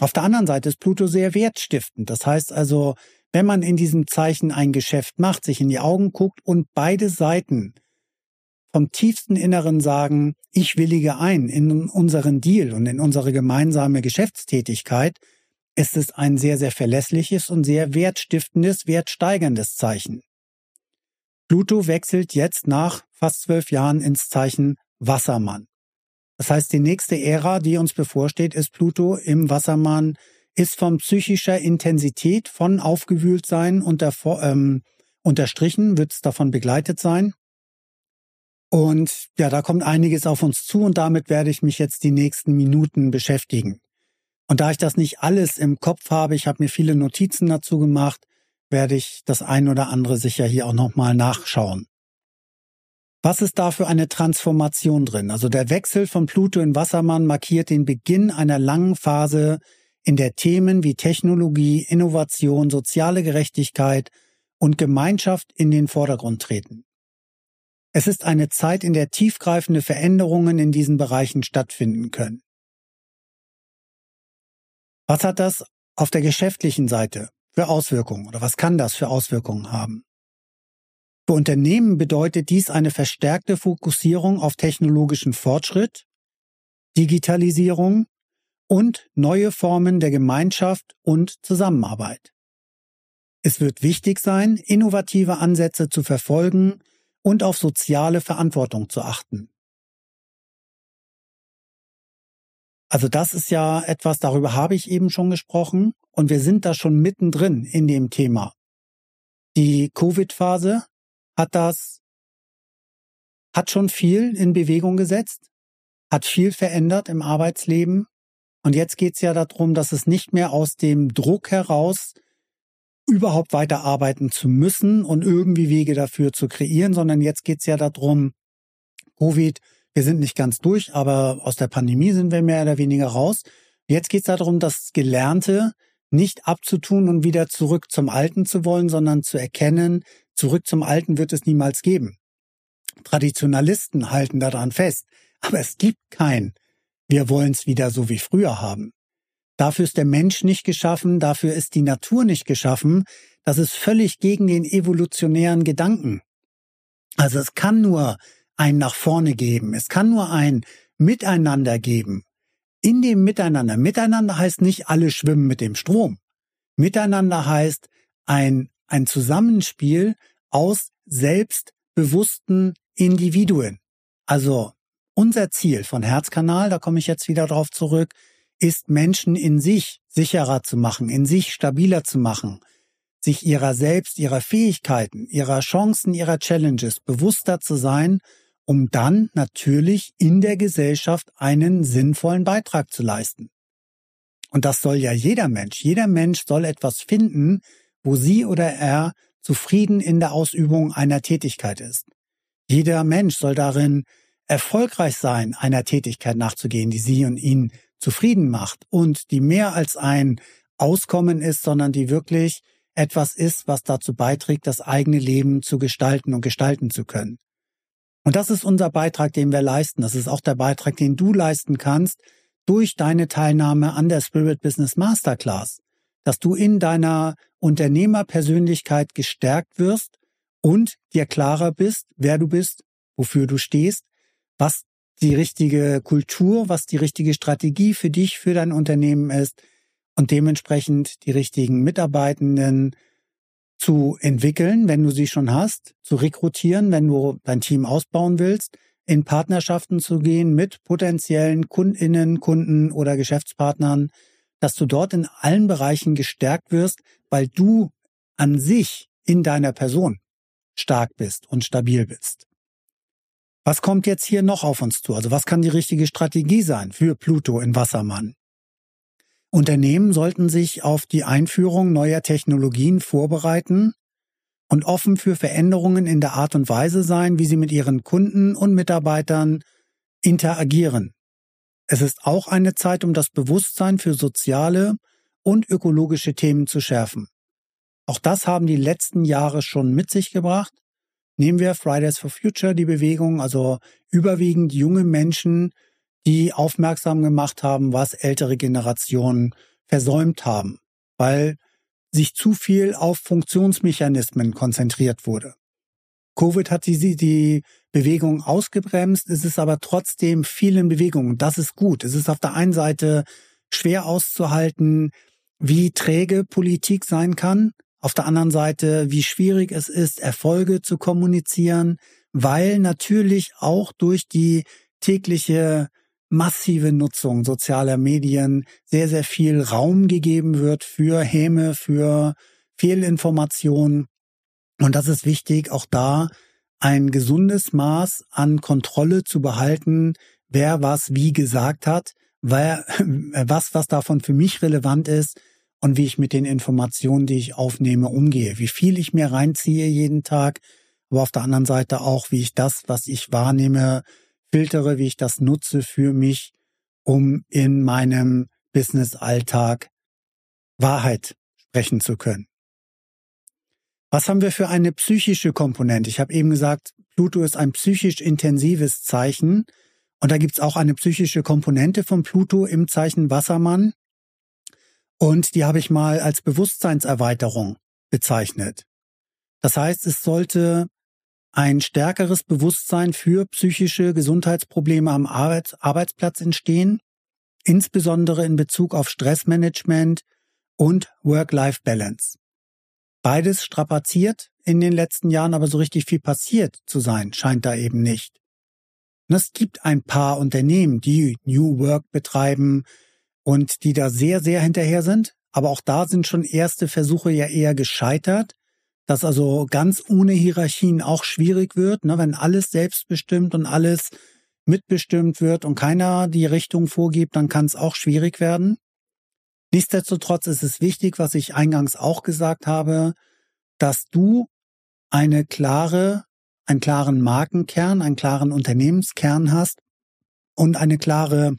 Auf der anderen Seite ist Pluto sehr wertstiftend. Das heißt also, wenn man in diesem Zeichen ein Geschäft macht, sich in die Augen guckt und beide Seiten vom tiefsten Inneren sagen, ich willige ein in unseren Deal und in unsere gemeinsame Geschäftstätigkeit, ist es ein sehr, sehr verlässliches und sehr wertstiftendes, wertsteigerndes Zeichen. Pluto wechselt jetzt nach fast zwölf Jahren ins Zeichen Wassermann. Das heißt, die nächste Ära, die uns bevorsteht, ist Pluto im Wassermann, ist von psychischer Intensität, von Aufgewühltsein unter, ähm, unterstrichen, wird es davon begleitet sein. Und ja, da kommt einiges auf uns zu und damit werde ich mich jetzt die nächsten Minuten beschäftigen. Und da ich das nicht alles im Kopf habe, ich habe mir viele Notizen dazu gemacht, werde ich das ein oder andere sicher hier auch nochmal nachschauen. Was ist da für eine Transformation drin? Also der Wechsel von Pluto in Wassermann markiert den Beginn einer langen Phase, in der Themen wie Technologie, Innovation, soziale Gerechtigkeit und Gemeinschaft in den Vordergrund treten. Es ist eine Zeit, in der tiefgreifende Veränderungen in diesen Bereichen stattfinden können. Was hat das auf der geschäftlichen Seite für Auswirkungen oder was kann das für Auswirkungen haben? Für Unternehmen bedeutet dies eine verstärkte Fokussierung auf technologischen Fortschritt, Digitalisierung und neue Formen der Gemeinschaft und Zusammenarbeit. Es wird wichtig sein, innovative Ansätze zu verfolgen und auf soziale Verantwortung zu achten. Also das ist ja etwas, darüber habe ich eben schon gesprochen und wir sind da schon mittendrin in dem Thema. Die Covid-Phase hat das, hat schon viel in Bewegung gesetzt, hat viel verändert im Arbeitsleben. Und jetzt geht's ja darum, dass es nicht mehr aus dem Druck heraus überhaupt weiterarbeiten zu müssen und irgendwie Wege dafür zu kreieren, sondern jetzt geht's ja darum, Covid wir sind nicht ganz durch, aber aus der Pandemie sind wir mehr oder weniger raus. Jetzt geht es darum, das Gelernte nicht abzutun und wieder zurück zum Alten zu wollen, sondern zu erkennen, zurück zum Alten wird es niemals geben. Traditionalisten halten daran fest, aber es gibt kein, wir wollen es wieder so wie früher haben. Dafür ist der Mensch nicht geschaffen, dafür ist die Natur nicht geschaffen, das ist völlig gegen den evolutionären Gedanken. Also es kann nur ein nach vorne geben. Es kann nur ein Miteinander geben. In dem Miteinander. Miteinander heißt nicht alle schwimmen mit dem Strom. Miteinander heißt ein, ein Zusammenspiel aus selbstbewussten Individuen. Also unser Ziel von Herzkanal, da komme ich jetzt wieder drauf zurück, ist Menschen in sich sicherer zu machen, in sich stabiler zu machen, sich ihrer selbst, ihrer Fähigkeiten, ihrer Chancen, ihrer Challenges bewusster zu sein um dann natürlich in der Gesellschaft einen sinnvollen Beitrag zu leisten. Und das soll ja jeder Mensch. Jeder Mensch soll etwas finden, wo sie oder er zufrieden in der Ausübung einer Tätigkeit ist. Jeder Mensch soll darin erfolgreich sein, einer Tätigkeit nachzugehen, die sie und ihn zufrieden macht und die mehr als ein Auskommen ist, sondern die wirklich etwas ist, was dazu beiträgt, das eigene Leben zu gestalten und gestalten zu können. Und das ist unser Beitrag, den wir leisten. Das ist auch der Beitrag, den du leisten kannst durch deine Teilnahme an der Spirit Business Masterclass, dass du in deiner Unternehmerpersönlichkeit gestärkt wirst und dir klarer bist, wer du bist, wofür du stehst, was die richtige Kultur, was die richtige Strategie für dich, für dein Unternehmen ist und dementsprechend die richtigen Mitarbeitenden, zu entwickeln, wenn du sie schon hast, zu rekrutieren, wenn du dein Team ausbauen willst, in Partnerschaften zu gehen mit potenziellen Kundinnen, Kunden oder Geschäftspartnern, dass du dort in allen Bereichen gestärkt wirst, weil du an sich in deiner Person stark bist und stabil bist. Was kommt jetzt hier noch auf uns zu? Also was kann die richtige Strategie sein für Pluto in Wassermann? Unternehmen sollten sich auf die Einführung neuer Technologien vorbereiten und offen für Veränderungen in der Art und Weise sein, wie sie mit ihren Kunden und Mitarbeitern interagieren. Es ist auch eine Zeit, um das Bewusstsein für soziale und ökologische Themen zu schärfen. Auch das haben die letzten Jahre schon mit sich gebracht. Nehmen wir Fridays for Future, die Bewegung, also überwiegend junge Menschen, die aufmerksam gemacht haben, was ältere Generationen versäumt haben, weil sich zu viel auf Funktionsmechanismen konzentriert wurde. Covid hat die, die Bewegung ausgebremst. Es ist aber trotzdem viel in Bewegung. Das ist gut. Es ist auf der einen Seite schwer auszuhalten, wie träge Politik sein kann. Auf der anderen Seite, wie schwierig es ist, Erfolge zu kommunizieren, weil natürlich auch durch die tägliche massive Nutzung sozialer Medien sehr, sehr viel Raum gegeben wird für Häme, für Fehlinformationen. Und das ist wichtig, auch da ein gesundes Maß an Kontrolle zu behalten, wer was wie gesagt hat, wer, was, was davon für mich relevant ist und wie ich mit den Informationen, die ich aufnehme, umgehe, wie viel ich mir reinziehe jeden Tag, aber auf der anderen Seite auch, wie ich das, was ich wahrnehme, filtere, wie ich das nutze für mich, um in meinem Business-Alltag Wahrheit sprechen zu können. Was haben wir für eine psychische Komponente? Ich habe eben gesagt, Pluto ist ein psychisch intensives Zeichen. Und da gibt's auch eine psychische Komponente von Pluto im Zeichen Wassermann. Und die habe ich mal als Bewusstseinserweiterung bezeichnet. Das heißt, es sollte ein stärkeres Bewusstsein für psychische Gesundheitsprobleme am Arbeits Arbeitsplatz entstehen, insbesondere in Bezug auf Stressmanagement und Work-Life-Balance. Beides strapaziert in den letzten Jahren, aber so richtig viel passiert zu sein, scheint da eben nicht. Und es gibt ein paar Unternehmen, die New Work betreiben und die da sehr, sehr hinterher sind. Aber auch da sind schon erste Versuche ja eher gescheitert, dass also ganz ohne Hierarchien auch schwierig wird, ne, wenn alles selbstbestimmt und alles mitbestimmt wird und keiner die Richtung vorgibt, dann kann es auch schwierig werden. Nichtsdestotrotz ist es wichtig, was ich eingangs auch gesagt habe, dass du eine klare, einen klaren Markenkern, einen klaren Unternehmenskern hast und eine klare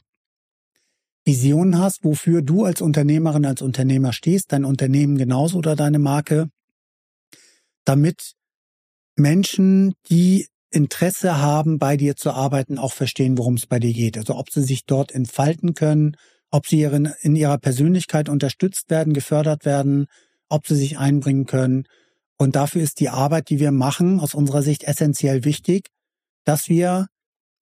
Vision hast, wofür du als Unternehmerin, als Unternehmer stehst, dein Unternehmen genauso oder deine Marke damit Menschen, die Interesse haben, bei dir zu arbeiten, auch verstehen, worum es bei dir geht. Also ob sie sich dort entfalten können, ob sie in ihrer Persönlichkeit unterstützt werden, gefördert werden, ob sie sich einbringen können. Und dafür ist die Arbeit, die wir machen, aus unserer Sicht essentiell wichtig, dass wir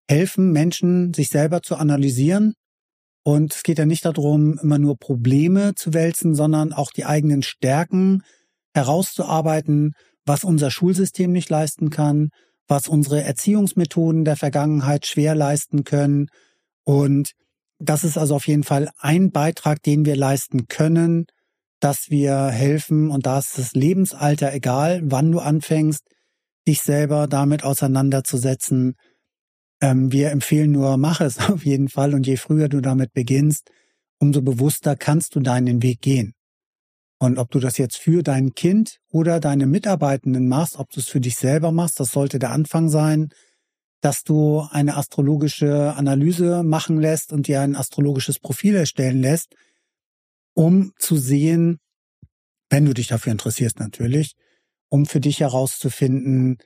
helfen, Menschen sich selber zu analysieren. Und es geht ja nicht darum, immer nur Probleme zu wälzen, sondern auch die eigenen Stärken herauszuarbeiten was unser Schulsystem nicht leisten kann, was unsere Erziehungsmethoden der Vergangenheit schwer leisten können. Und das ist also auf jeden Fall ein Beitrag, den wir leisten können, dass wir helfen. Und da ist das Lebensalter egal, wann du anfängst, dich selber damit auseinanderzusetzen. Ähm, wir empfehlen nur, mach es [laughs] auf jeden Fall. Und je früher du damit beginnst, umso bewusster kannst du deinen Weg gehen. Und ob du das jetzt für dein Kind oder deine Mitarbeitenden machst, ob du es für dich selber machst, das sollte der Anfang sein, dass du eine astrologische Analyse machen lässt und dir ein astrologisches Profil erstellen lässt, um zu sehen, wenn du dich dafür interessierst natürlich, um für dich herauszufinden,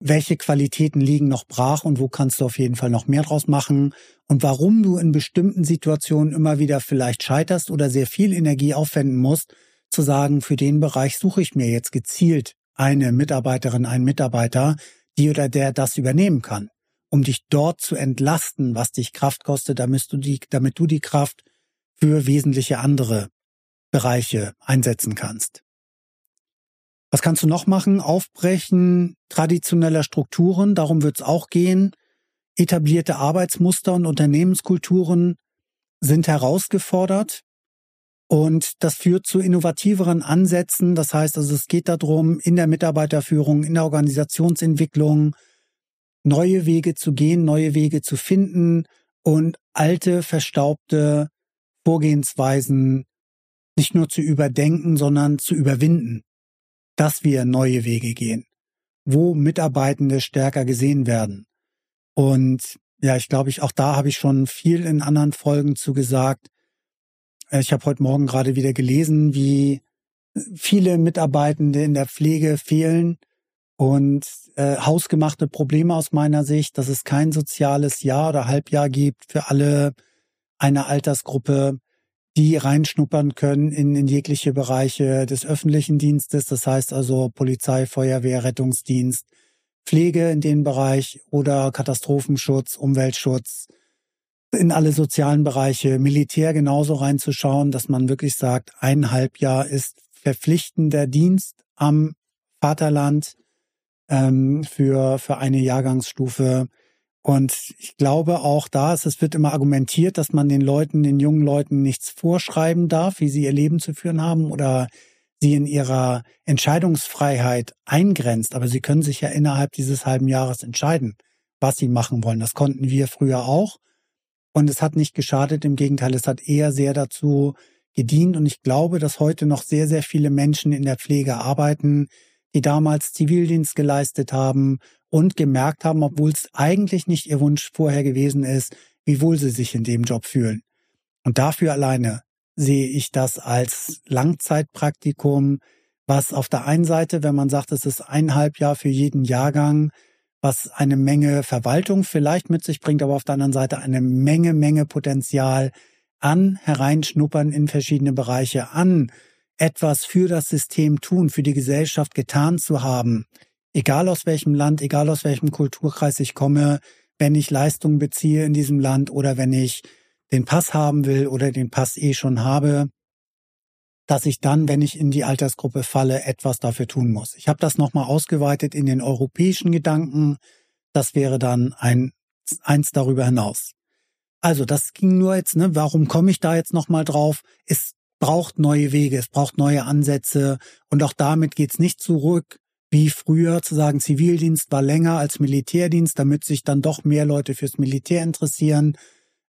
welche Qualitäten liegen noch brach und wo kannst du auf jeden Fall noch mehr draus machen und warum du in bestimmten Situationen immer wieder vielleicht scheiterst oder sehr viel Energie aufwenden musst, zu sagen, für den Bereich suche ich mir jetzt gezielt eine Mitarbeiterin, einen Mitarbeiter, die oder der das übernehmen kann, um dich dort zu entlasten, was dich Kraft kostet, damit du die, damit du die Kraft für wesentliche andere Bereiche einsetzen kannst. Was kannst du noch machen? Aufbrechen traditioneller Strukturen, darum wird es auch gehen. Etablierte Arbeitsmuster und Unternehmenskulturen sind herausgefordert. Und das führt zu innovativeren Ansätzen. Das heißt also, es geht darum, in der Mitarbeiterführung, in der Organisationsentwicklung neue Wege zu gehen, neue Wege zu finden und alte, verstaubte Vorgehensweisen nicht nur zu überdenken, sondern zu überwinden, dass wir neue Wege gehen, wo Mitarbeitende stärker gesehen werden. Und ja, ich glaube, ich auch da habe ich schon viel in anderen Folgen zu gesagt. Äh, ich habe heute Morgen gerade wieder gelesen, wie viele Mitarbeitende in der Pflege fehlen und äh, hausgemachte Probleme aus meiner Sicht, dass es kein soziales Jahr oder Halbjahr gibt für alle eine Altersgruppe, die reinschnuppern können in, in jegliche Bereiche des öffentlichen Dienstes, das heißt also Polizei, Feuerwehr, Rettungsdienst, Pflege in den Bereich oder Katastrophenschutz, Umweltschutz, in alle sozialen Bereiche, Militär genauso reinzuschauen, dass man wirklich sagt, eineinhalb Jahr ist verpflichtender Dienst am Vaterland ähm, für, für eine Jahrgangsstufe. Und ich glaube auch da ist, es wird immer argumentiert, dass man den Leuten, den jungen Leuten nichts vorschreiben darf, wie sie ihr Leben zu führen haben oder sie in ihrer Entscheidungsfreiheit eingrenzt. Aber sie können sich ja innerhalb dieses halben Jahres entscheiden, was sie machen wollen. Das konnten wir früher auch. Und es hat nicht geschadet, im Gegenteil, es hat eher sehr dazu gedient. Und ich glaube, dass heute noch sehr, sehr viele Menschen in der Pflege arbeiten, die damals Zivildienst geleistet haben und gemerkt haben, obwohl es eigentlich nicht ihr Wunsch vorher gewesen ist, wie wohl sie sich in dem Job fühlen. Und dafür alleine sehe ich das als Langzeitpraktikum, was auf der einen Seite, wenn man sagt, es ist eineinhalb Jahr für jeden Jahrgang, was eine Menge Verwaltung vielleicht mit sich bringt, aber auf der anderen Seite eine Menge, Menge Potenzial an Hereinschnuppern in verschiedene Bereiche, an etwas für das System tun, für die Gesellschaft getan zu haben, egal aus welchem Land, egal aus welchem Kulturkreis ich komme, wenn ich Leistungen beziehe in diesem Land oder wenn ich den Pass haben will oder den Pass eh schon habe, dass ich dann, wenn ich in die Altersgruppe falle, etwas dafür tun muss. Ich habe das nochmal ausgeweitet in den europäischen Gedanken. Das wäre dann ein eins darüber hinaus. Also das ging nur jetzt, ne? Warum komme ich da jetzt nochmal drauf? Es braucht neue Wege, es braucht neue Ansätze und auch damit geht's nicht zurück wie früher zu sagen, Zivildienst war länger als Militärdienst, damit sich dann doch mehr Leute fürs Militär interessieren.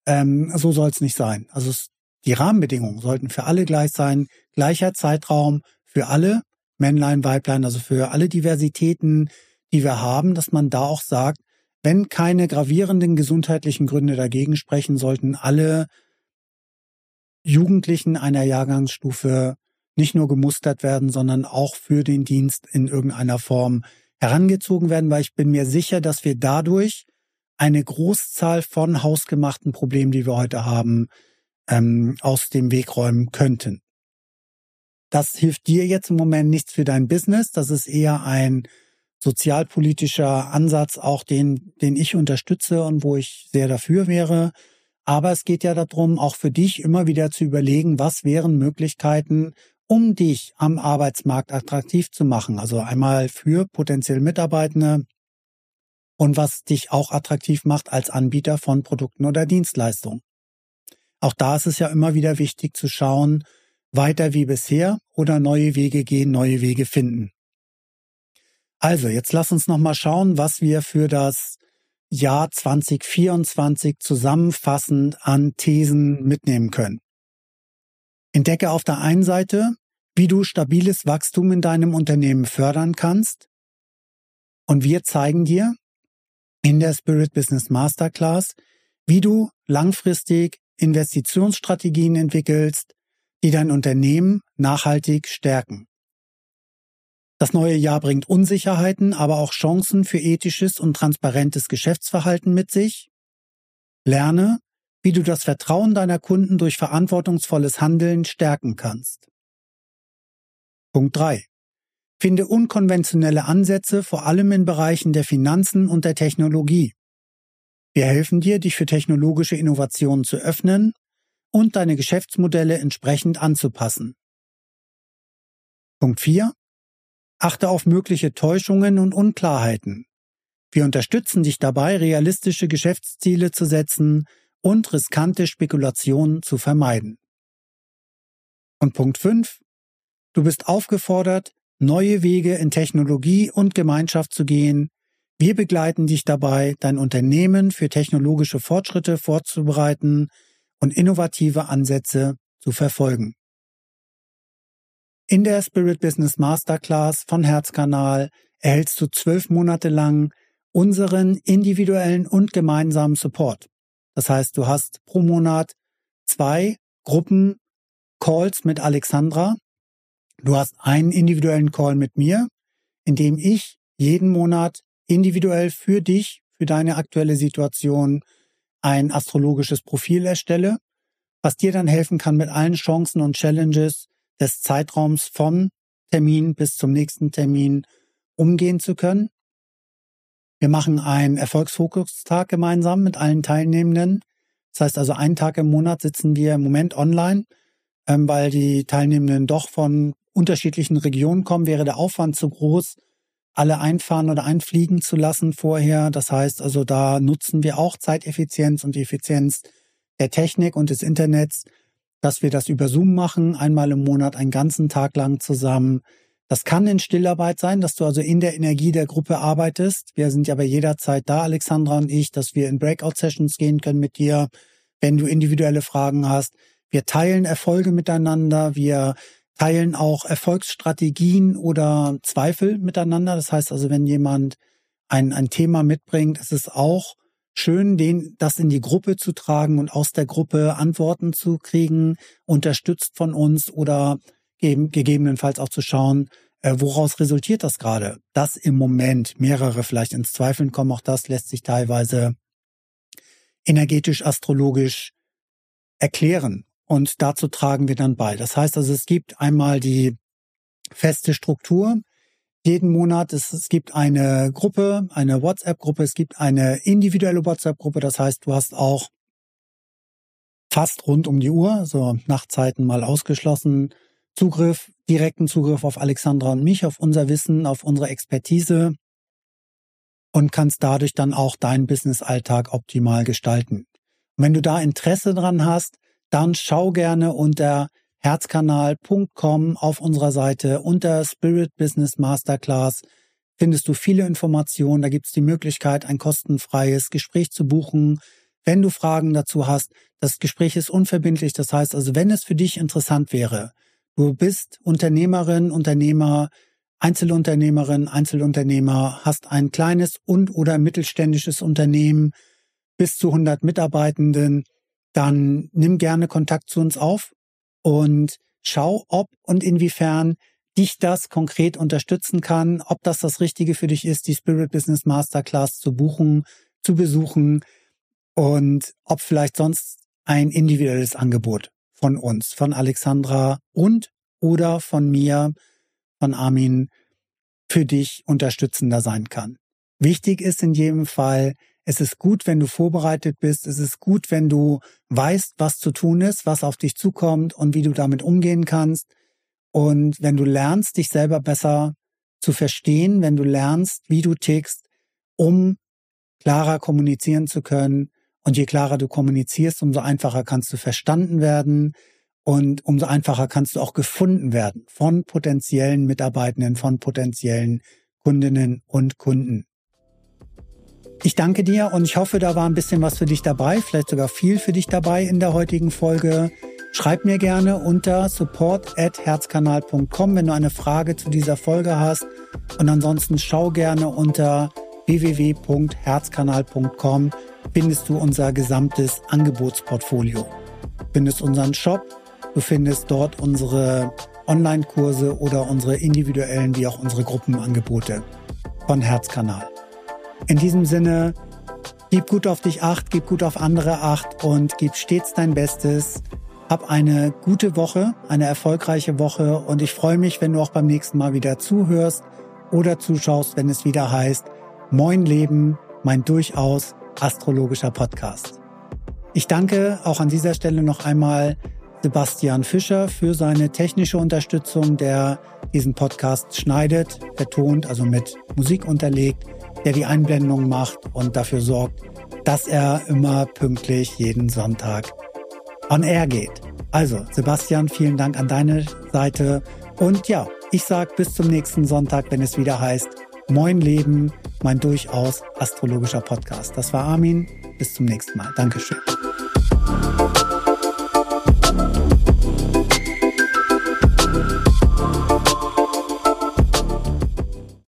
Ähm, so soll es nicht sein. Also es, die Rahmenbedingungen sollten für alle gleich sein, gleicher Zeitraum für alle, Männlein, Weiblein, also für alle Diversitäten, die wir haben, dass man da auch sagt, wenn keine gravierenden gesundheitlichen Gründe dagegen sprechen, sollten alle Jugendlichen einer Jahrgangsstufe nicht nur gemustert werden, sondern auch für den Dienst in irgendeiner Form herangezogen werden, weil ich bin mir sicher, dass wir dadurch eine Großzahl von hausgemachten Problemen, die wir heute haben, ähm, aus dem Weg räumen könnten. Das hilft dir jetzt im Moment nichts für dein Business. Das ist eher ein sozialpolitischer Ansatz, auch den, den ich unterstütze und wo ich sehr dafür wäre. Aber es geht ja darum, auch für dich immer wieder zu überlegen, was wären Möglichkeiten, um dich am Arbeitsmarkt attraktiv zu machen. Also einmal für potenziell Mitarbeitende, und was dich auch attraktiv macht als Anbieter von Produkten oder Dienstleistungen. Auch da ist es ja immer wieder wichtig zu schauen, weiter wie bisher oder neue Wege gehen, neue Wege finden. Also, jetzt lass uns nochmal schauen, was wir für das Jahr 2024 zusammenfassend an Thesen mitnehmen können. Entdecke auf der einen Seite, wie du stabiles Wachstum in deinem Unternehmen fördern kannst. Und wir zeigen dir, in der Spirit Business Masterclass, wie du langfristig Investitionsstrategien entwickelst, die dein Unternehmen nachhaltig stärken. Das neue Jahr bringt Unsicherheiten, aber auch Chancen für ethisches und transparentes Geschäftsverhalten mit sich. Lerne, wie du das Vertrauen deiner Kunden durch verantwortungsvolles Handeln stärken kannst. Punkt 3. Finde unkonventionelle Ansätze, vor allem in Bereichen der Finanzen und der Technologie. Wir helfen dir, dich für technologische Innovationen zu öffnen und deine Geschäftsmodelle entsprechend anzupassen. Punkt 4. Achte auf mögliche Täuschungen und Unklarheiten. Wir unterstützen dich dabei, realistische Geschäftsziele zu setzen und riskante Spekulationen zu vermeiden. Und Punkt 5. Du bist aufgefordert, neue Wege in Technologie und Gemeinschaft zu gehen. Wir begleiten dich dabei, dein Unternehmen für technologische Fortschritte vorzubereiten und innovative Ansätze zu verfolgen. In der Spirit Business Masterclass von Herzkanal erhältst du zwölf Monate lang unseren individuellen und gemeinsamen Support. Das heißt, du hast pro Monat zwei Gruppen Calls mit Alexandra, Du hast einen individuellen Call mit mir, in dem ich jeden Monat individuell für dich, für deine aktuelle Situation ein astrologisches Profil erstelle, was dir dann helfen kann, mit allen Chancen und Challenges des Zeitraums von Termin bis zum nächsten Termin umgehen zu können. Wir machen einen Erfolgsfokustag gemeinsam mit allen Teilnehmenden. Das heißt also, einen Tag im Monat sitzen wir im Moment online, ähm, weil die Teilnehmenden doch von unterschiedlichen Regionen kommen, wäre der Aufwand zu groß, alle einfahren oder einfliegen zu lassen vorher. Das heißt also, da nutzen wir auch Zeiteffizienz und die Effizienz der Technik und des Internets, dass wir das über Zoom machen, einmal im Monat einen ganzen Tag lang zusammen. Das kann in Stillarbeit sein, dass du also in der Energie der Gruppe arbeitest. Wir sind ja bei jederzeit da, Alexandra und ich, dass wir in Breakout-Sessions gehen können mit dir, wenn du individuelle Fragen hast. Wir teilen Erfolge miteinander, wir teilen auch Erfolgsstrategien oder Zweifel miteinander. Das heißt also, wenn jemand ein, ein Thema mitbringt, ist es auch schön, den, das in die Gruppe zu tragen und aus der Gruppe Antworten zu kriegen, unterstützt von uns oder gegebenenfalls auch zu schauen, äh, woraus resultiert das gerade? Dass im Moment mehrere vielleicht ins Zweifeln kommen, auch das lässt sich teilweise energetisch, astrologisch erklären. Und dazu tragen wir dann bei. Das heißt also, es gibt einmal die feste Struktur. Jeden Monat, es, es gibt eine Gruppe, eine WhatsApp-Gruppe, es gibt eine individuelle WhatsApp-Gruppe. Das heißt, du hast auch fast rund um die Uhr, so Nachtzeiten mal ausgeschlossen, Zugriff, direkten Zugriff auf Alexandra und mich, auf unser Wissen, auf unsere Expertise und kannst dadurch dann auch deinen Business-Alltag optimal gestalten. Und wenn du da Interesse dran hast, dann schau gerne unter herzkanal.com auf unserer Seite unter Spirit Business Masterclass findest du viele Informationen. Da gibt es die Möglichkeit, ein kostenfreies Gespräch zu buchen. Wenn du Fragen dazu hast, das Gespräch ist unverbindlich. Das heißt also, wenn es für dich interessant wäre, du bist Unternehmerin, Unternehmer, Einzelunternehmerin, Einzelunternehmer, hast ein kleines und oder mittelständisches Unternehmen bis zu 100 Mitarbeitenden, dann nimm gerne Kontakt zu uns auf und schau, ob und inwiefern dich das konkret unterstützen kann, ob das das Richtige für dich ist, die Spirit Business Masterclass zu buchen, zu besuchen und ob vielleicht sonst ein individuelles Angebot von uns, von Alexandra und oder von mir, von Armin für dich unterstützender sein kann. Wichtig ist in jedem Fall, es ist gut, wenn du vorbereitet bist. Es ist gut, wenn du weißt, was zu tun ist, was auf dich zukommt und wie du damit umgehen kannst. Und wenn du lernst, dich selber besser zu verstehen, wenn du lernst, wie du tickst, um klarer kommunizieren zu können. Und je klarer du kommunizierst, umso einfacher kannst du verstanden werden und umso einfacher kannst du auch gefunden werden von potenziellen Mitarbeitenden, von potenziellen Kundinnen und Kunden. Ich danke dir und ich hoffe, da war ein bisschen was für dich dabei, vielleicht sogar viel für dich dabei in der heutigen Folge. Schreib mir gerne unter support@herzkanal.com, wenn du eine Frage zu dieser Folge hast und ansonsten schau gerne unter www.herzkanal.com findest du unser gesamtes Angebotsportfolio. Du findest unseren Shop, du findest dort unsere Online-Kurse oder unsere individuellen wie auch unsere Gruppenangebote von Herzkanal. In diesem Sinne, gib gut auf dich acht, gib gut auf andere acht und gib stets dein Bestes. Hab eine gute Woche, eine erfolgreiche Woche und ich freue mich, wenn du auch beim nächsten Mal wieder zuhörst oder zuschaust, wenn es wieder heißt Moin Leben, mein durchaus astrologischer Podcast. Ich danke auch an dieser Stelle noch einmal Sebastian Fischer für seine technische Unterstützung, der diesen Podcast schneidet, vertont, also mit Musik unterlegt der die Einblendung macht und dafür sorgt, dass er immer pünktlich jeden Sonntag on air geht. Also, Sebastian, vielen Dank an deine Seite. Und ja, ich sag bis zum nächsten Sonntag, wenn es wieder heißt Moin Leben, mein durchaus astrologischer Podcast. Das war Armin. Bis zum nächsten Mal. Dankeschön.